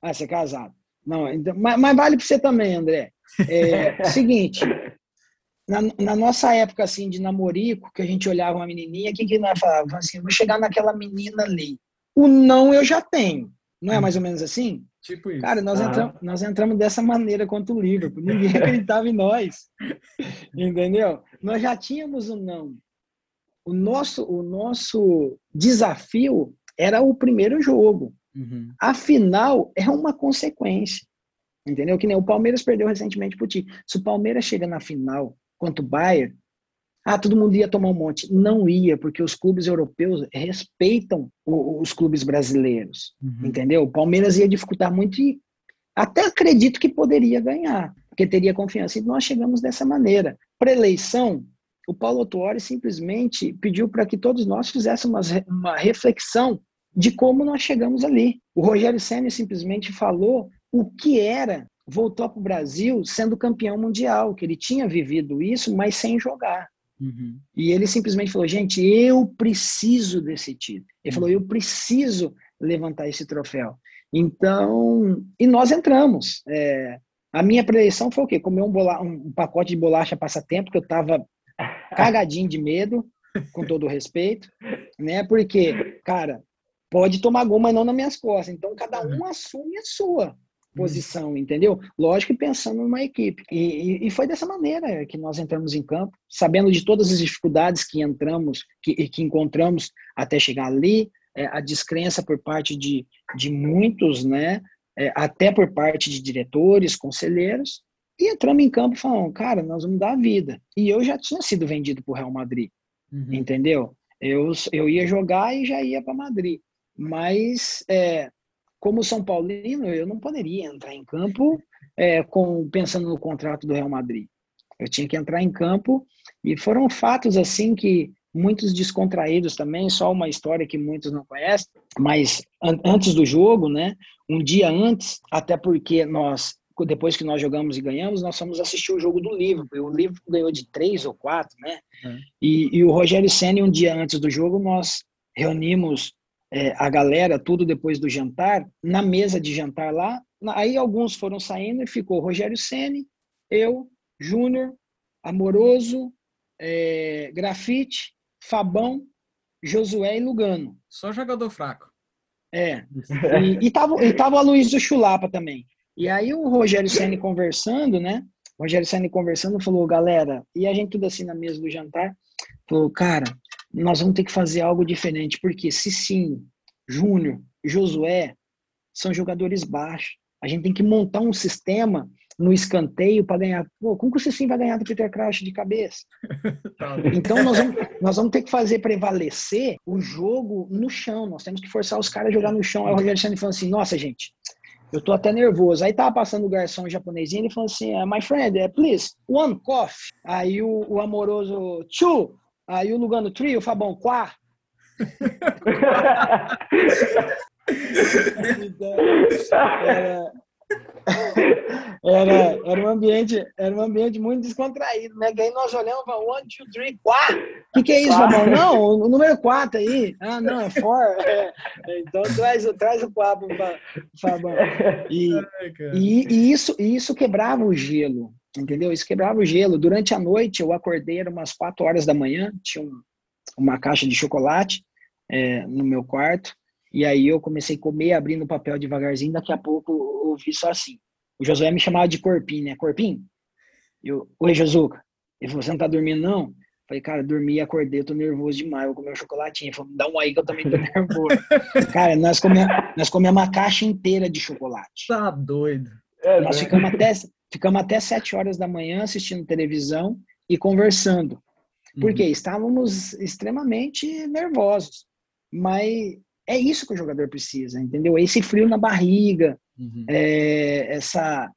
Ah, você é casado. Não, então, mas, mas vale para você também, André. É, seguinte, na, na, nossa época assim de namorico, que a gente olhava uma menininha, o que, que nós falávamos? Assim, vou chegar naquela menina ali. O não eu já tenho. Não é mais ou menos assim? Tipo isso. Cara, nós, ah. entramos, nós entramos dessa maneira contra o Liverpool. Ninguém acreditava em nós. Entendeu? Nós já tínhamos o um não. o nosso, o nosso desafio era o primeiro jogo. Uhum. A final é uma consequência. Entendeu? Que nem o Palmeiras perdeu recentemente pro Ti. Se o Palmeiras chega na final quanto o Bayern, ah, todo mundo ia tomar um monte. Não ia, porque os clubes europeus respeitam o, os clubes brasileiros. Uhum. Entendeu? O Palmeiras ia dificultar muito e até acredito que poderia ganhar, porque teria confiança. E nós chegamos dessa maneira. Para eleição, o Paulo Tuori simplesmente pediu para que todos nós fizéssemos uma, uma reflexão de como nós chegamos ali. O Rogério Senna simplesmente falou o que era voltou para o Brasil sendo campeão mundial, que ele tinha vivido isso, mas sem jogar. Uhum. E ele simplesmente falou: gente, eu preciso desse título. Ele uhum. falou: eu preciso levantar esse troféu. Então, e nós entramos. É, a minha preleição foi o quê? Comer um, bola, um pacote de bolacha passatempo, que eu estava cagadinho de medo, com todo o respeito, né? Porque, cara, pode tomar gol, mas não nas minhas costas. Então, cada um assume a sua posição, entendeu? Lógico que pensando numa equipe. E, e, foi dessa maneira que nós entramos em campo, sabendo de todas as dificuldades que entramos, que, que encontramos até chegar ali, é, a descrença por parte de, de muitos, né? É, até por parte de diretores, conselheiros, e entramos em campo falando, cara, nós vamos dar a vida. E eu já tinha sido vendido para o Real Madrid, uhum. entendeu? Eu, eu ia jogar e já ia para Madrid. Mas, é, como São Paulino, eu não poderia entrar em campo é, com, pensando no contrato do Real Madrid. Eu tinha que entrar em campo e foram fatos assim que muitos descontraídos também, só uma história que muitos não conhecem, mas an antes do jogo, né, um dia antes, até porque nós depois que nós jogamos e ganhamos, nós fomos assistir o jogo do Liverpool. O Liverpool ganhou de três ou quatro, né? É. E, e, o Rogério Senna, um dia antes do jogo, nós reunimos é, a galera, tudo depois do jantar, na mesa de jantar lá. Aí alguns foram saindo e ficou Rogério Ceni, eu, Júnior, Amoroso, é, Grafite, Fabão, Josué e Lugano. Só jogador fraco. É. E, e, tava, e tava a Luiz do Chulapa também. E aí o Rogério Ceni conversando, né? O Rogério Ceni conversando falou, galera, e a gente tudo assim na mesa do jantar, falou, cara, nós vamos ter que fazer algo diferente, porque Cicinho, Júnior, Josué são jogadores baixos. A gente tem que montar um sistema no escanteio para ganhar. Pô, como que o Cicinho vai ganhar do Peter Crouch de cabeça? Tá. então nós vamos, nós vamos ter que fazer prevalecer o jogo no chão. Nós temos que forçar os caras a jogar no chão. Aí o Rogério Senna falou assim: nossa, gente, eu tô até nervoso. Aí tava passando o garçom japonesinho, ele falou assim, my friend, eh, please, one coffee. Aí o, o amoroso, two. Aí o Lugano Trio, o Fabão, quá. então, era, era, era, um ambiente, era um ambiente muito descontraído, né? Que aí nós olhamos para one, two, three, quatro. O que, que é isso, Fabão? Não, o número quatro aí. Ah, não, é four. É, então traz, traz o quatro para Fabão. E, e, e, isso, isso quebrava o gelo entendeu? Isso quebrava o gelo. Durante a noite eu acordei, era umas 4 horas da manhã, tinha um, uma caixa de chocolate é, no meu quarto, e aí eu comecei a comer, abrindo o papel devagarzinho, daqui a pouco eu ouvi só assim. O Josué me chamava de Corpim, né? Corpim? Eu, Oi, Josuca. Ele falou, você não tá dormindo, não? Falei, cara, dormi e acordei, eu tô nervoso demais, vou comer um chocolatinho. Ele falou, dá um aí que eu também tô nervoso. cara, nós comemos, nós comemos uma caixa inteira de chocolate. Tá doido. É, nós ficamos até, Ficamos até sete horas da manhã assistindo televisão e conversando. Porque uhum. estávamos extremamente nervosos. Mas é isso que o jogador precisa, entendeu? Esse frio na barriga, uhum. é, essa,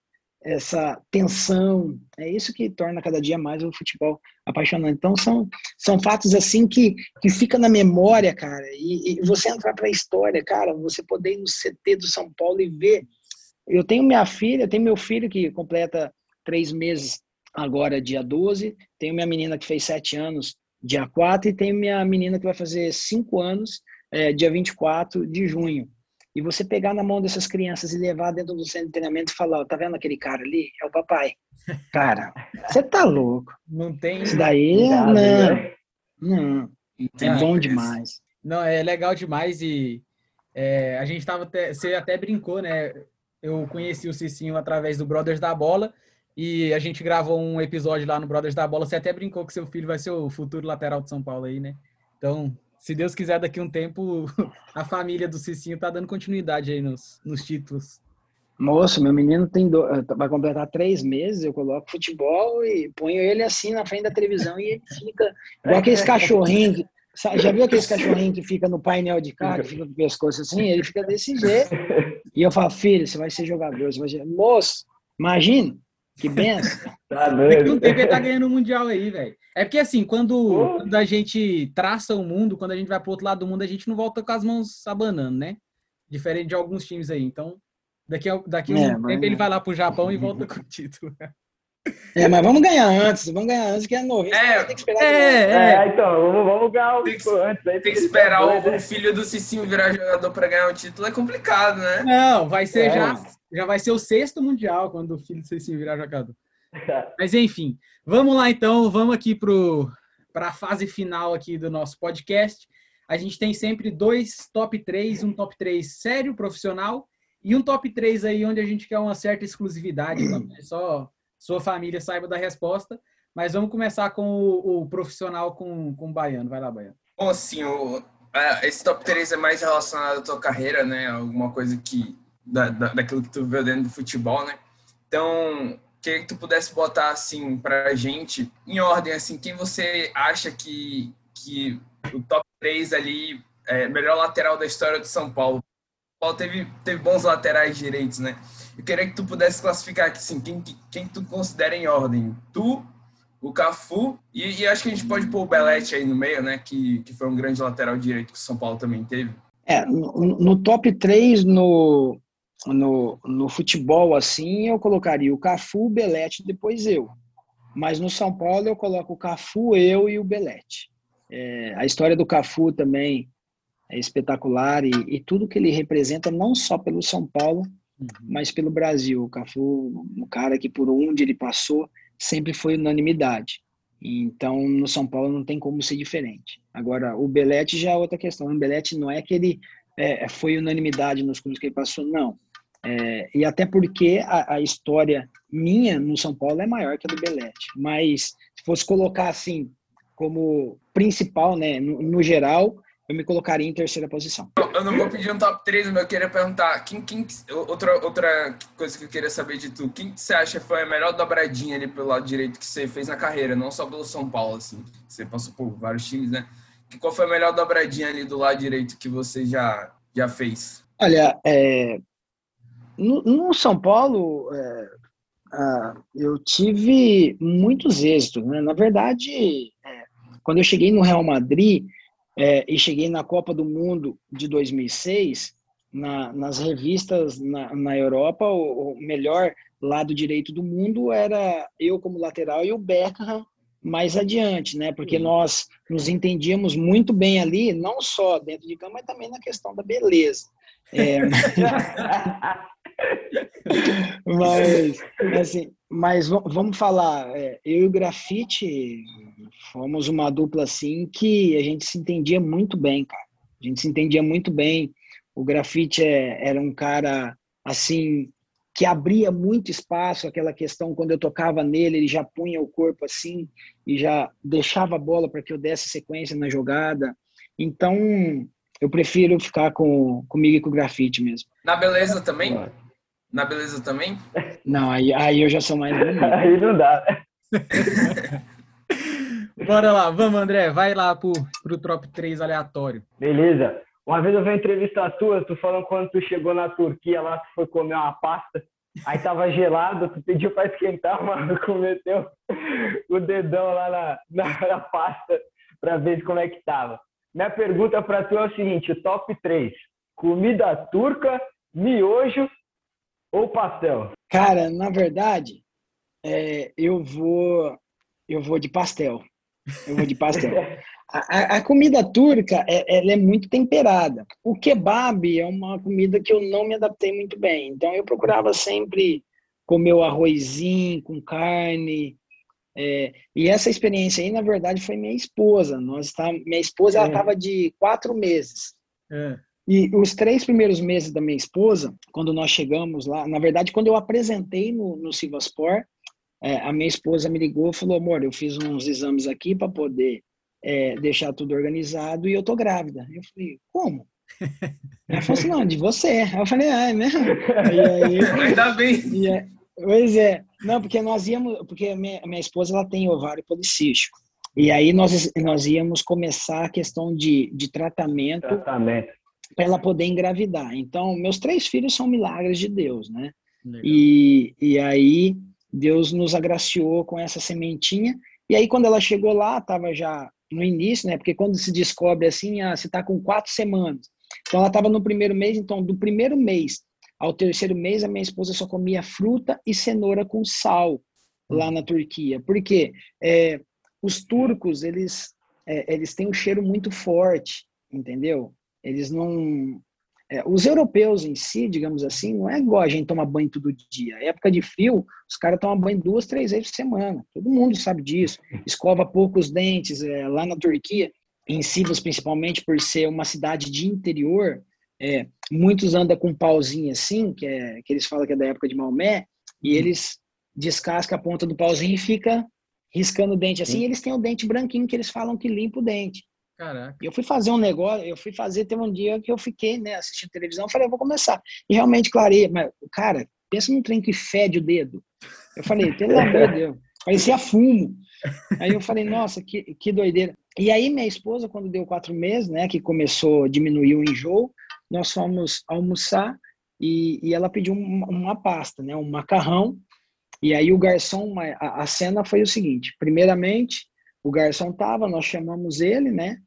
essa tensão, é isso que torna cada dia mais o futebol apaixonante. Então são, são fatos assim que, que fica na memória, cara. E, e você entrar para a história, cara, você poder ir no CT do São Paulo e ver eu tenho minha filha, tenho meu filho que completa três meses agora, dia 12. Tenho minha menina que fez sete anos, dia 4. E tenho minha menina que vai fazer cinco anos, é, dia 24 de junho. E você pegar na mão dessas crianças e levar dentro do centro de treinamento e falar, ó, tá vendo aquele cara ali? É o papai. Cara, você tá louco. Não tem. Isso daí, não. Né? Não. É bom demais. Não, é legal demais e é, a gente tava até, você até brincou, né? eu conheci o Cicinho através do Brothers da Bola e a gente gravou um episódio lá no Brothers da Bola. Você até brincou que seu filho vai ser o futuro lateral de São Paulo aí, né? Então, se Deus quiser, daqui a um tempo, a família do Cicinho tá dando continuidade aí nos, nos títulos. Moço, meu menino tem do... vai completar três meses, eu coloco futebol e ponho ele assim na frente da televisão e ele fica igual aqueles cachorrinhos. Já viu aqueles cachorrinhos que fica no painel de carro, que fica com o pescoço assim? Ele fica desse jeito. E eu falo, filho, você vai ser jogador, você vai ser. Moço, imagina, que benção. Tá doido. Não tem que tá ganhando o Mundial aí, velho. É porque assim, quando, quando, a gente traça o mundo, quando a gente vai pro outro lado do mundo, a gente não volta com as mãos abanando, né? Diferente de alguns times aí. Então, Daqui a, daqui a um é, tempo mas... ele vai lá pro Japão e volta com o título. É, mas vamos ganhar antes, vamos ganhar antes, que é novo. É, tem que esperar. É, é, então, vamos, vamos ganhar o tem que, antes. Aí tem que esperar o, o, filho do Cicinho virar jogador para ganhar o título, é complicado, né? Não, vai ser é. já, já vai ser o sexto mundial quando o filho do Cicinho virar jogador. mas enfim, vamos lá então, vamos aqui para a fase final aqui do nosso podcast. A gente tem sempre dois top 3, um top 3 sério, profissional, e um top 3 aí onde a gente quer uma certa exclusividade, também. só sua família saiba da resposta. Mas vamos começar com o, o profissional com, com o Baiano. Vai lá, Baiano. Bom, assim, o, esse top 3 é mais relacionado à tua carreira, né? Alguma coisa que. Da, da, daquilo que tu viu dentro do futebol, né? Então, queria que tu pudesse botar, assim, pra gente, em ordem, assim, quem você acha que, que o top 3 ali é melhor lateral da história do São Paulo Paulo teve, teve bons laterais direitos, né? Eu queria que tu pudesse classificar aqui, assim, quem, quem tu considera em ordem. Tu, o Cafu, e, e, acho que a gente pode pôr o Belete aí no meio, né? Que, que foi um grande lateral direito que o São Paulo também teve. É, no, no top 3 no, no, no futebol, assim, eu colocaria o Cafu, o Belete, depois eu. Mas no São Paulo eu coloco o Cafu, eu e o Belete. É, a história do Cafu também é espetacular e, e, tudo que ele representa, não só pelo São Paulo, uhum. mas pelo Brasil. O Cafu, um cara que por onde ele passou, sempre foi unanimidade. Então, no São Paulo não tem como ser diferente. Agora, o Belete já é outra questão. O Belete não é que ele é, foi unanimidade nos clubes que ele passou, não. É, e até porque a, a, história minha no São Paulo é maior que a do Belete. Mas, se fosse colocar assim, como principal, né, no, no geral, eu me colocaria em terceira posição. Eu não vou pedir um top 3, mas eu queria perguntar, quem, quem, outra, outra coisa que eu queria saber de tu, quem você acha foi a melhor dobradinha ali pelo lado direito que você fez na carreira, não só pelo São Paulo, assim, você passou por vários times, né? Qual foi a melhor dobradinha ali do lado direito que você já, já fez? Olha, é, no, no, São Paulo, é, ah, eu tive muitos êxitos, né? Na verdade, é, quando eu cheguei no Real Madrid, é, e cheguei na Copa do Mundo de 2006, na, nas revistas na, na Europa, o, o, melhor lado direito do mundo era eu como lateral e o Beckham mais adiante, né? Porque nós nos entendíamos muito bem ali, não só dentro de campo, mas também na questão da beleza. É... mas, assim, mas vamos falar, é, eu e o Grafite fomos uma dupla assim que a gente se entendia muito bem, cara. A gente se entendia muito bem. O Grafite é, era um cara assim que abria muito espaço, aquela questão quando eu tocava nele, ele já punha o corpo assim e já deixava a bola para que eu desse sequência na jogada. Então, eu prefiro ficar com comigo e com o grafite mesmo. Na beleza também? Na beleza também? Não, aí, aí eu já sou mais bonito. aí não dá. Bora lá, vamos, André, vai lá pro, pro top 3 aleatório. Beleza. Uma vez eu vi uma entrevista tua, tu falando quando tu chegou na Turquia lá, tu foi comer uma pasta, aí tava gelado, tu pediu pra esquentar, mano, cometeu o dedão lá na, na, na pasta pra ver como é que tava. Minha pergunta pra tu é o seguinte, o top 3, comida turca, miojo ou pastel? Cara, na verdade, é, eu vou eu vou de pastel. Eu vou de pastel. A, a, comida turca é, ela é muito temperada. O kebab é uma comida que eu não me adaptei muito bem. Então eu procurava sempre comer o arrozinho com carne. É, e essa experiência aí, na verdade, foi minha esposa. Nós tá, minha esposa ela estava é. de quatro meses. É. E os três primeiros meses da minha esposa, quando nós chegamos lá, na verdade, quando eu apresentei no, no Sivaspor, é, a minha esposa me ligou e falou: amor, eu fiz uns exames aqui para poder é, deixar tudo organizado e eu tô grávida. Eu falei, como? Ela falou assim, não, de você. Aí eu falei, ah, é mesmo? E aí, Ainda bem. E é, pois é. Não, porque nós íamos, porque minha, minha esposa ela tem ovário policístico. E aí nós, nós íamos começar a questão de, de tratamento, Tratamento. Para ela poder engravidar. Então, meus três filhos são milagres de Deus, né? E, e aí Deus nos agraciou com essa sementinha. E aí quando ela chegou lá, estava já no início, né? Porque quando se descobre assim, ah, você está com quatro semanas. Então ela estava no primeiro mês, então do primeiro mês ao terceiro mês a minha esposa só comia fruta e cenoura com sal lá na Turquia. Por quê? É, os turcos, eles, é, eles têm um cheiro muito forte, entendeu? Eles não... É, os europeus em si, digamos assim, não é igual a gente tomar banho todo dia. época de frio, os caras tomam banho duas, três vezes por semana. Todo mundo sabe disso. Escova poucos dentes. É, lá na Turquia, em Sivas principalmente, por ser uma cidade de interior, é, muitos andam com um pauzinho assim, que, é, que eles falam que é da época de Maomé, e uhum. eles descascam a ponta do pauzinho e fica riscando o dente assim, e eles têm o dente branquinho que eles falam que limpa o dente. Caraca. Eu fui fazer um negócio, eu fui fazer, teve um dia que eu fiquei, né, assistindo televisão, falei, eu vou começar. E realmente clarei, mas, cara, pensa num trem que fede o dedo. Eu falei, pelo amor de Deus, parecia fumo. Aí eu falei, nossa, que, que doideira. E aí minha esposa, quando deu quatro meses, né, que começou a diminuir o enjoo, nós fomos almoçar e, e ela pediu uma, uma, pasta, né, um macarrão. E aí o garçom, a, a cena foi o seguinte: primeiramente, o garçom tava, nós chamamos ele, né?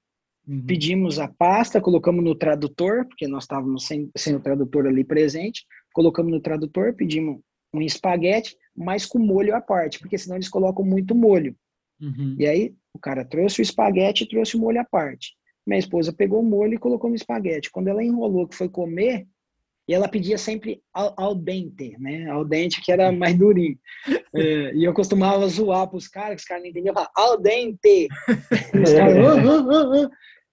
Uhum. Pedimos a pasta, colocamos no tradutor, porque nós estávamos sem, sem o tradutor ali presente. Colocamos no tradutor, pedimos um espaguete, mas com molho à parte, porque senão eles colocam muito molho. Uhum. E aí o cara trouxe o espaguete e trouxe o molho à parte. Minha esposa pegou o molho e colocou no espaguete. Quando ela enrolou, que foi comer, e ela pedia sempre al, al dente, né? Al dente, que era mais durinho. É, e eu costumava zoar para os caras, que os caras não entendiam, falar al dente. Caras, uh, uh, uh,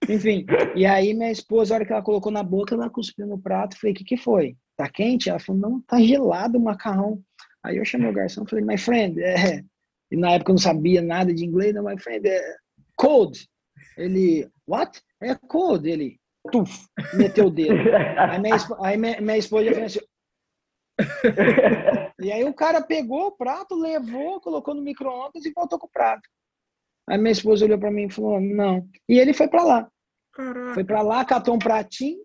Enfim, e aí minha esposa, a hora que ela colocou na boca, ela cuspiu no prato. Falei, o que, que foi? Tá quente? Ela falou, não, tá gelado o macarrão. Aí eu chamei o garçom e falei, my friend, é... e na época eu não sabia nada de inglês, não, my friend, é cold. Ele, what? É cold. Ele, tuf, meteu o dedo. Aí minha, aí minha, minha esposa fez assim. e aí o cara pegou o prato, levou, colocou no micro-ondas e voltou com o prato. Aí minha esposa olhou para mim e falou, não. E ele foi para lá. Caraca. Foi para lá, catou um pratinho,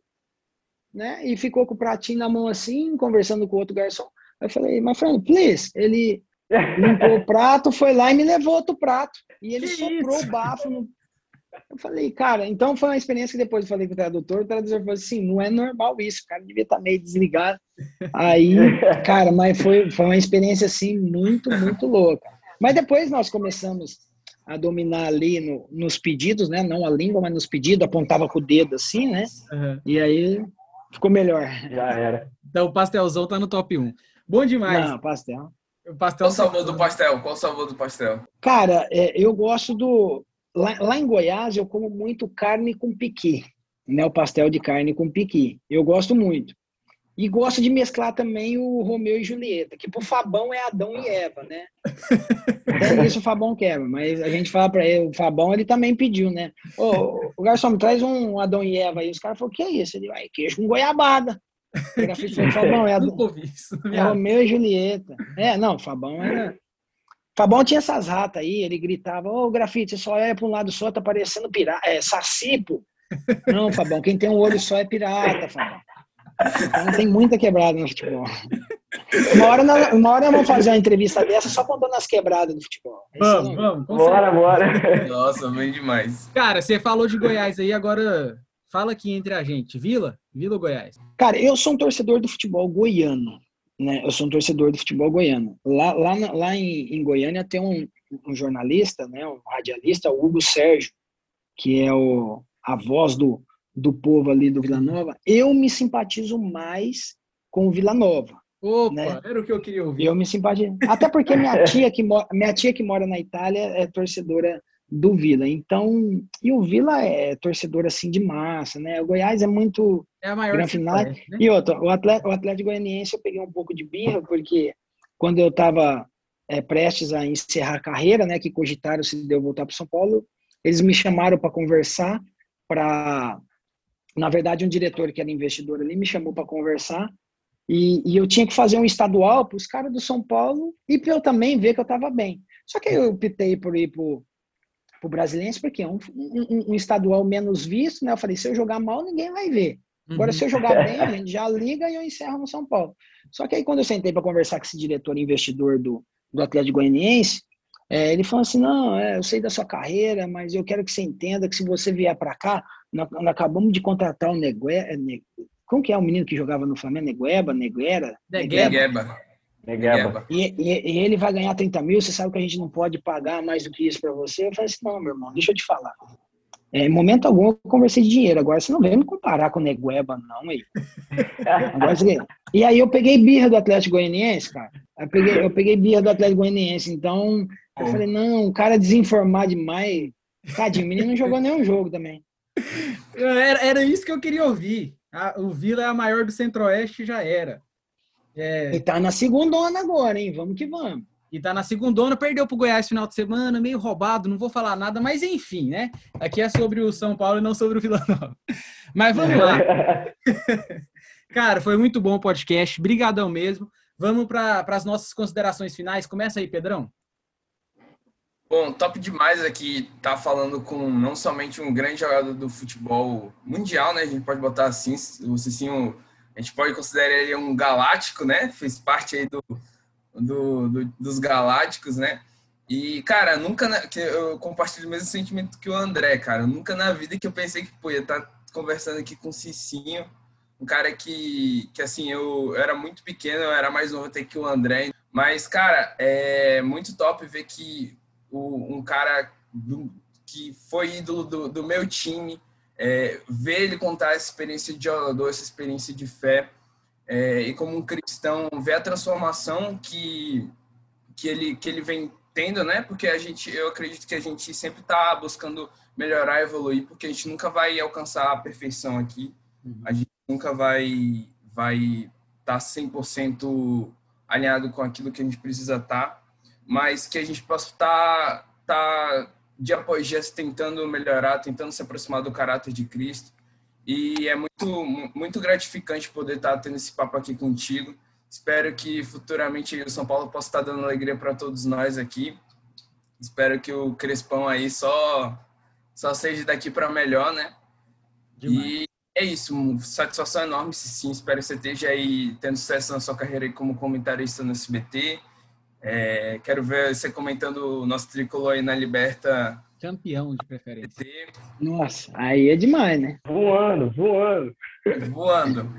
né? E ficou com o pratinho na mão assim, conversando com o outro garçom. Eu falei, my friend, please. Ele limpou o prato, foi lá e me levou outro prato. E ele que soprou isso? o bafo no, eu falei, cara, então foi uma experiência que depois eu falei com o tradutor, o tradutor falou assim, não é normal isso, o cara devia estar tá meio desligado. Aí, cara, mas foi, foi uma experiência, assim, muito, muito louca. Mas depois nós começamos a dominar ali no, nos pedidos, né? Não a língua, mas nos pedidos, apontava com o dedo assim, né? Uhum. E aí ficou melhor. Já era. Então o pastelzão tá no top 1. Bom demais. Não, pastel. O pastel Qual o sabor do pastel? Qual o sabor do pastel? Cara, é, eu gosto do Lá, lá, em Goiás eu como muito carne com piqui, né? O pastel de carne com piqui. Eu gosto muito. E gosto de mesclar também o Romeu e Julieta, que pro Fabão é Adão e Eva, né? É isso o Fabão quer, mas a gente fala para ele, o Fabão ele também pediu, né? Ô, o garçom, me traz um Adão e Eva aí. Os caras falaram, o que é isso? Ele vai, queijo com goiabada. Falou, Fabão, é, Adão, é Romeu e Julieta. É, não, o Fabão era... Fabão tinha essas ratas aí, ele gritava, ô oh, grafite, só é para um lado só, tá parecendo pirata, é sacipo. Não, Fabão, quem tem um olho só é pirata, Fabão. Então tem muita quebrada no futebol. Uma hora, uma hora vamos fazer uma entrevista dessa só contando as quebradas do futebol. Vamos, vamos. Bora, bora. Nossa, bem demais. Cara, você falou de Goiás aí, agora fala aqui entre a gente. Vila? Vila ou Goiás? Cara, eu sou um torcedor do futebol goiano né, eu sou um torcedor do futebol goiano. Lá, lá, lá em, em Goiânia tem um, um, jornalista, né, um radialista, o Hugo Sérgio, que é o, a voz do, do povo ali do Vila Nova. Eu me simpatizo mais com o Vila Nova. Opa, né? era o que eu queria ouvir. Eu me simpatizo. Até porque minha tia, que mora, minha tia que mora na Itália é torcedora do Vila. Então, e o Vila é torcedor assim de massa, né? O Goiás é muito é a maior final. Né? E outra, o Atlético, o Atlético Goianiense eu peguei um pouco de birra porque quando eu estava é, prestes a encerrar a carreira, né, que cogitaram se deu voltar para São Paulo, eles me chamaram para conversar, para na verdade um diretor que era investidor ali me chamou para conversar e, e, eu tinha que fazer um estadual para os caras do São Paulo e para eu também ver que eu estava bem. Só que eu optei por ir para o Brasiliense porque é um, um, um, estadual menos visto, né? Eu falei, se eu jogar mal, ninguém vai ver. Agora, uhum. se eu jogar bem, a gente já liga e eu encerro no São Paulo. Só que aí, quando eu sentei para conversar com esse diretor investidor do, do Atlético Goianiense, é, ele falou assim: não, é, eu sei da sua carreira, mas eu quero que você entenda que se você vier para cá, nós, nós, acabamos de contratar o Negue, é, ne, como que é o menino que jogava no Flamengo? Negueba, Neguera? Negueba. Negueba. E, e, e, ele vai ganhar 30 mil, você sabe que a gente não pode pagar mais do que isso para você. Eu falei assim: não, meu irmão, deixa eu te falar. É, em momento algum eu conversei de dinheiro. Agora você não vem me comparar com o Negueba, não, aí. Agora, você... E aí eu peguei birra do Atlético Goianiense, cara. Eu peguei, eu peguei birra do Atlético Goianiense. Então, eu falei, não, o cara desinformar demais. Tadinho, o menino não jogou nenhum jogo também. Era, era isso que eu queria ouvir. A, o Vila é a maior do Centro-Oeste, já era. É... E tá na segunda onda agora, hein? Vamos que vamos. E tá na segunda, perdeu pro Goiás final de semana, meio roubado, não vou falar nada, mas enfim, né? Aqui é sobre o São Paulo e não sobre o Vila Nova. Mas vamos lá. Cara, foi muito bom o podcast, brigadão mesmo. Vamos para as nossas considerações finais. Começa aí, Pedrão. Bom, top demais aqui tá falando com não somente um grande jogador do futebol mundial, né? A gente pode botar assim, o Cicinho, a gente pode considerar ele um galáctico, né? Fez parte aí do, do, do dos galácticos, né? E, cara, nunca que eu compartilho o mesmo sentimento que o André, cara. Nunca na vida que eu pensei que, pô, ia estar tá conversando aqui com o Cicinho, um cara que, que assim, eu, eu era muito pequeno, eu era mais novo até que o André. Mas, cara, é muito top ver que o, um cara do, que foi ídolo do, do meu time, é, ver ele contar essa experiência de jogador, essa experiência de fé, é, e como um cristão, ver a transformação que, que, ele, que ele vem tendo, né? Porque a gente, eu acredito que a gente sempre está buscando melhorar, evoluir, porque a gente nunca vai alcançar a perfeição aqui, uhum. a gente nunca vai vai estar tá 100% alinhado com aquilo que a gente precisa estar, tá mas que a gente possa estar tá, tá, dia após dia tentando melhorar, tentando se aproximar do caráter de Cristo. E é muito, muito gratificante poder estar tá tendo esse papo aqui contigo. Espero que futuramente o São Paulo possa estar tá dando alegria para todos nós aqui. Espero que o Crespão aí só, só seja daqui para melhor, né? Demais. E é isso, satisfação enorme, sim. Espero que você esteja aí tendo sucesso na sua carreira como comentarista no SBT é, quero ver você comentando o nosso tricolor aí na Liberta. Campeão de preferência. Nossa, aí é demais, né? Voando, voando. Voando.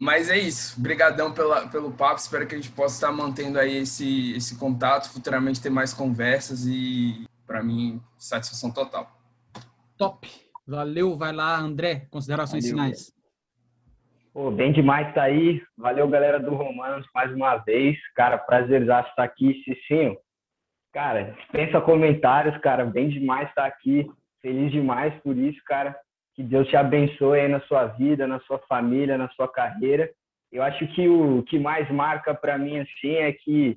Mas é isso. Obrigadão pela, pelo papo. Espero que a gente possa estar mantendo aí esse, esse contato, futuramente ter mais conversas e, para mim, satisfação total. Top. Valeu. Vai lá, André. Considerações Valeu. finais. Pô, bem demais tá aí. Valeu, galera do Romanos, mais uma vez. Cara, prazer estar aqui, Cicinho. Cara, dispensa comentários, cara. Bem demais estar aqui. Feliz demais por isso, cara. Que Deus te abençoe aí na sua vida, na sua família, na sua carreira. Eu acho que o que mais marca para mim assim é que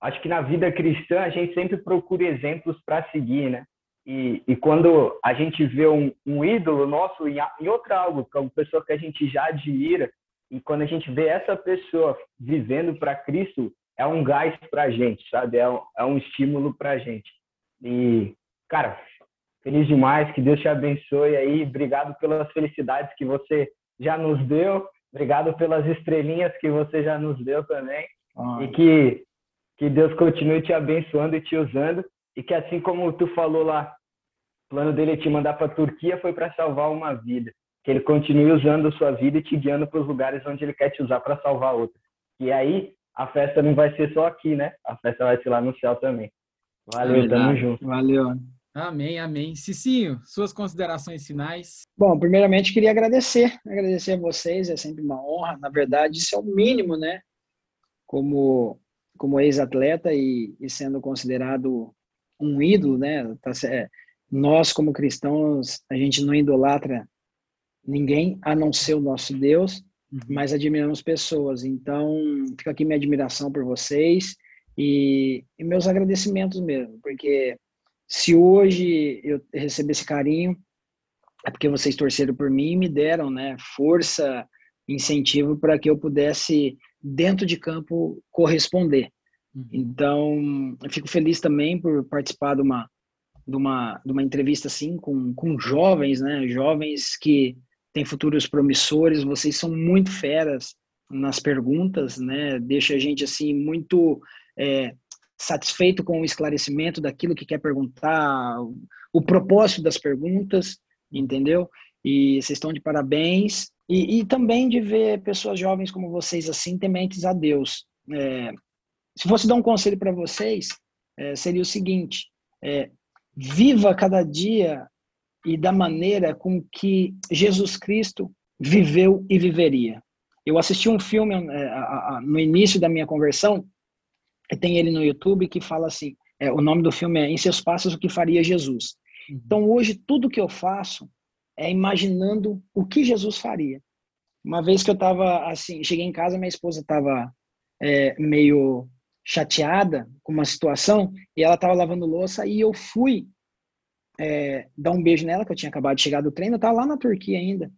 acho que na vida cristã a gente sempre procura exemplos para seguir, né? E, e quando a gente vê um, um ídolo nosso em, em outra algo, que é uma pessoa que a gente já admira, e quando a gente vê essa pessoa vivendo para Cristo, é um gás para a gente, sabe? É um, é um estímulo para a gente. E, cara, feliz demais, que Deus te abençoe aí. Obrigado pelas felicidades que você já nos deu. Obrigado pelas estrelinhas que você já nos deu também. Ah. E que, que Deus continue te abençoando e te usando. E que assim como tu falou lá o plano dele é te mandar para a Turquia foi para salvar uma vida. Que ele continue usando a sua vida e te guiando para os lugares onde ele quer te usar para salvar outra. E aí a festa não vai ser só aqui, né? A festa vai ser lá no céu também. Valeu, é tamo junto. Valeu. Amém, amém. Cicinho, suas considerações finais. Bom, primeiramente queria agradecer, agradecer a vocês, é sempre uma honra. Na verdade, isso é o mínimo, né? Como como ex-atleta e, e, sendo considerado um ídolo, né? Tá, é, nós, como cristãos, a gente não idolatra ninguém a não ser o nosso Deus, uhum. mas admiramos pessoas. Então, fica aqui minha admiração por vocês e, e meus agradecimentos mesmo, porque se hoje eu receber esse carinho, é porque vocês torceram por mim e me deram, né, força, incentivo para que eu pudesse dentro de campo corresponder. Uhum. Então, eu fico feliz também por participar de uma de uma, de uma entrevista assim com, com jovens, né? Jovens que têm futuros promissores. Vocês são muito feras nas perguntas, né? Deixa a gente assim muito é, satisfeito com o esclarecimento daquilo que quer perguntar, o, o propósito das perguntas, entendeu? E vocês estão de parabéns. E, e, também de ver pessoas jovens como vocês assim tementes a Deus. É, se fosse dar um conselho para vocês, é, seria o seguinte: é, viva cada dia e da maneira com que Jesus Cristo viveu e viveria. Eu assisti um filme é, no início da minha conversão, tem ele no YouTube, que fala assim: é, o nome do filme é Em Seus Passos, o que faria Jesus. Uhum. Então, hoje, tudo que eu faço é imaginando o que Jesus faria. Uma vez que eu estava assim, cheguei em casa, minha esposa estava é, meio chateada com uma situação e ela estava lavando louça e eu fui é, dar um beijo nela, que eu tinha acabado de chegar do treino, eu estava lá na Turquia ainda.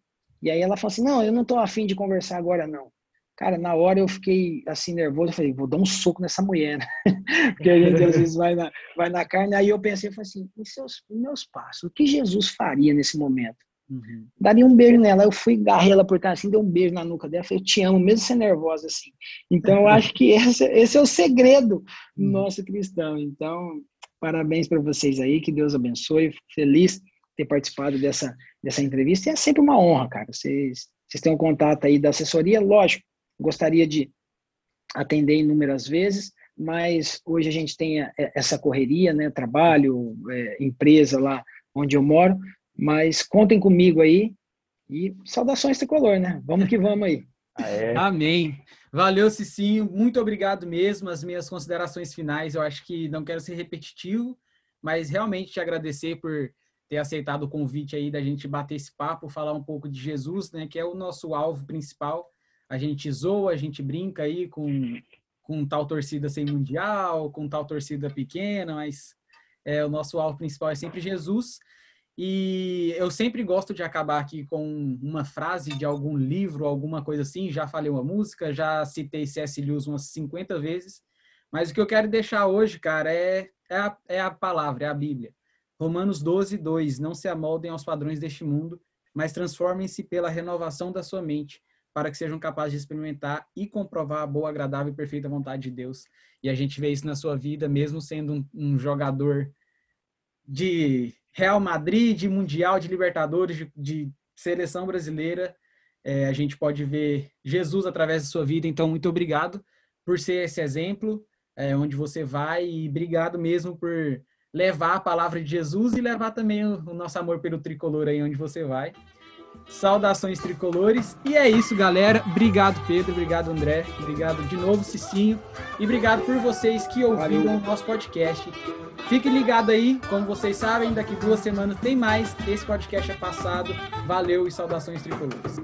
E aí ela falou assim, não, eu não estou afim de conversar agora, não. Cara, na hora eu fiquei assim nervoso, eu falei, vou dar um soco nessa mulher, né? Porque a gente às vezes vai na, vai na carne. Aí eu pensei, eu falei assim, em seus em meus passos, o que Jesus faria nesse momento? Uhum. Daria um beijo nela. Eu fui, garrei ela por trás assim, dei um beijo na nuca dela. Falei, eu te amo, mesmo sendo nervosa assim. Então, eu acho que esse, esse é o segredo uhum. nosso cristão. Então, parabéns para vocês aí, que Deus abençoe. Feliz ter participado dessa, dessa entrevista. E é sempre uma honra, cara. Vocês, vocês têm um contato aí da assessoria, lógico. Gostaria de atender inúmeras vezes, mas hoje a gente tem essa correria, né? Trabalho, é, empresa lá onde eu moro, mas contem comigo aí e saudações tricolor, né? Vamos que vamos aí. Amém. Valeu, Cicinho. Muito obrigado mesmo. As minhas considerações finais, eu acho que não quero ser repetitivo, mas realmente te agradecer por ter aceitado o convite aí da gente bater esse papo, falar um pouco de Jesus, né, que é o nosso alvo principal. A gente zoa, a gente brinca aí com, com tal torcida sem mundial, com tal torcida pequena, mas é, o nosso alvo principal é sempre Jesus. E eu sempre gosto de acabar aqui com uma frase de algum livro, alguma coisa assim. Já falei uma música, já citei C.S. Lewis umas 50 vezes. Mas o que eu quero deixar hoje, cara, é, é, a, é a palavra, é a Bíblia. Romanos 12, 2. Não se amoldem aos padrões deste mundo, mas transformem-se pela renovação da sua mente, para que sejam capazes de experimentar e comprovar a boa, agradável e perfeita vontade de Deus. E a gente vê isso na sua vida, mesmo sendo um, um jogador de Real Madrid, de Mundial, de Libertadores, de, de seleção brasileira. É, a gente pode ver Jesus através da sua vida. Então, muito obrigado por ser esse exemplo, é, onde você vai, e obrigado mesmo por levar a palavra de Jesus e levar também o, o nosso amor pelo tricolor aí onde você vai. Saudações tricolores. E é isso, galera. Obrigado, Pedro. Obrigado, André. Obrigado de novo, Cicinho. E obrigado por vocês que ouviram o nosso podcast. Fique ligado aí, como vocês sabem, daqui duas semanas tem mais. Esse podcast é passado. Valeu e saudações tricolores.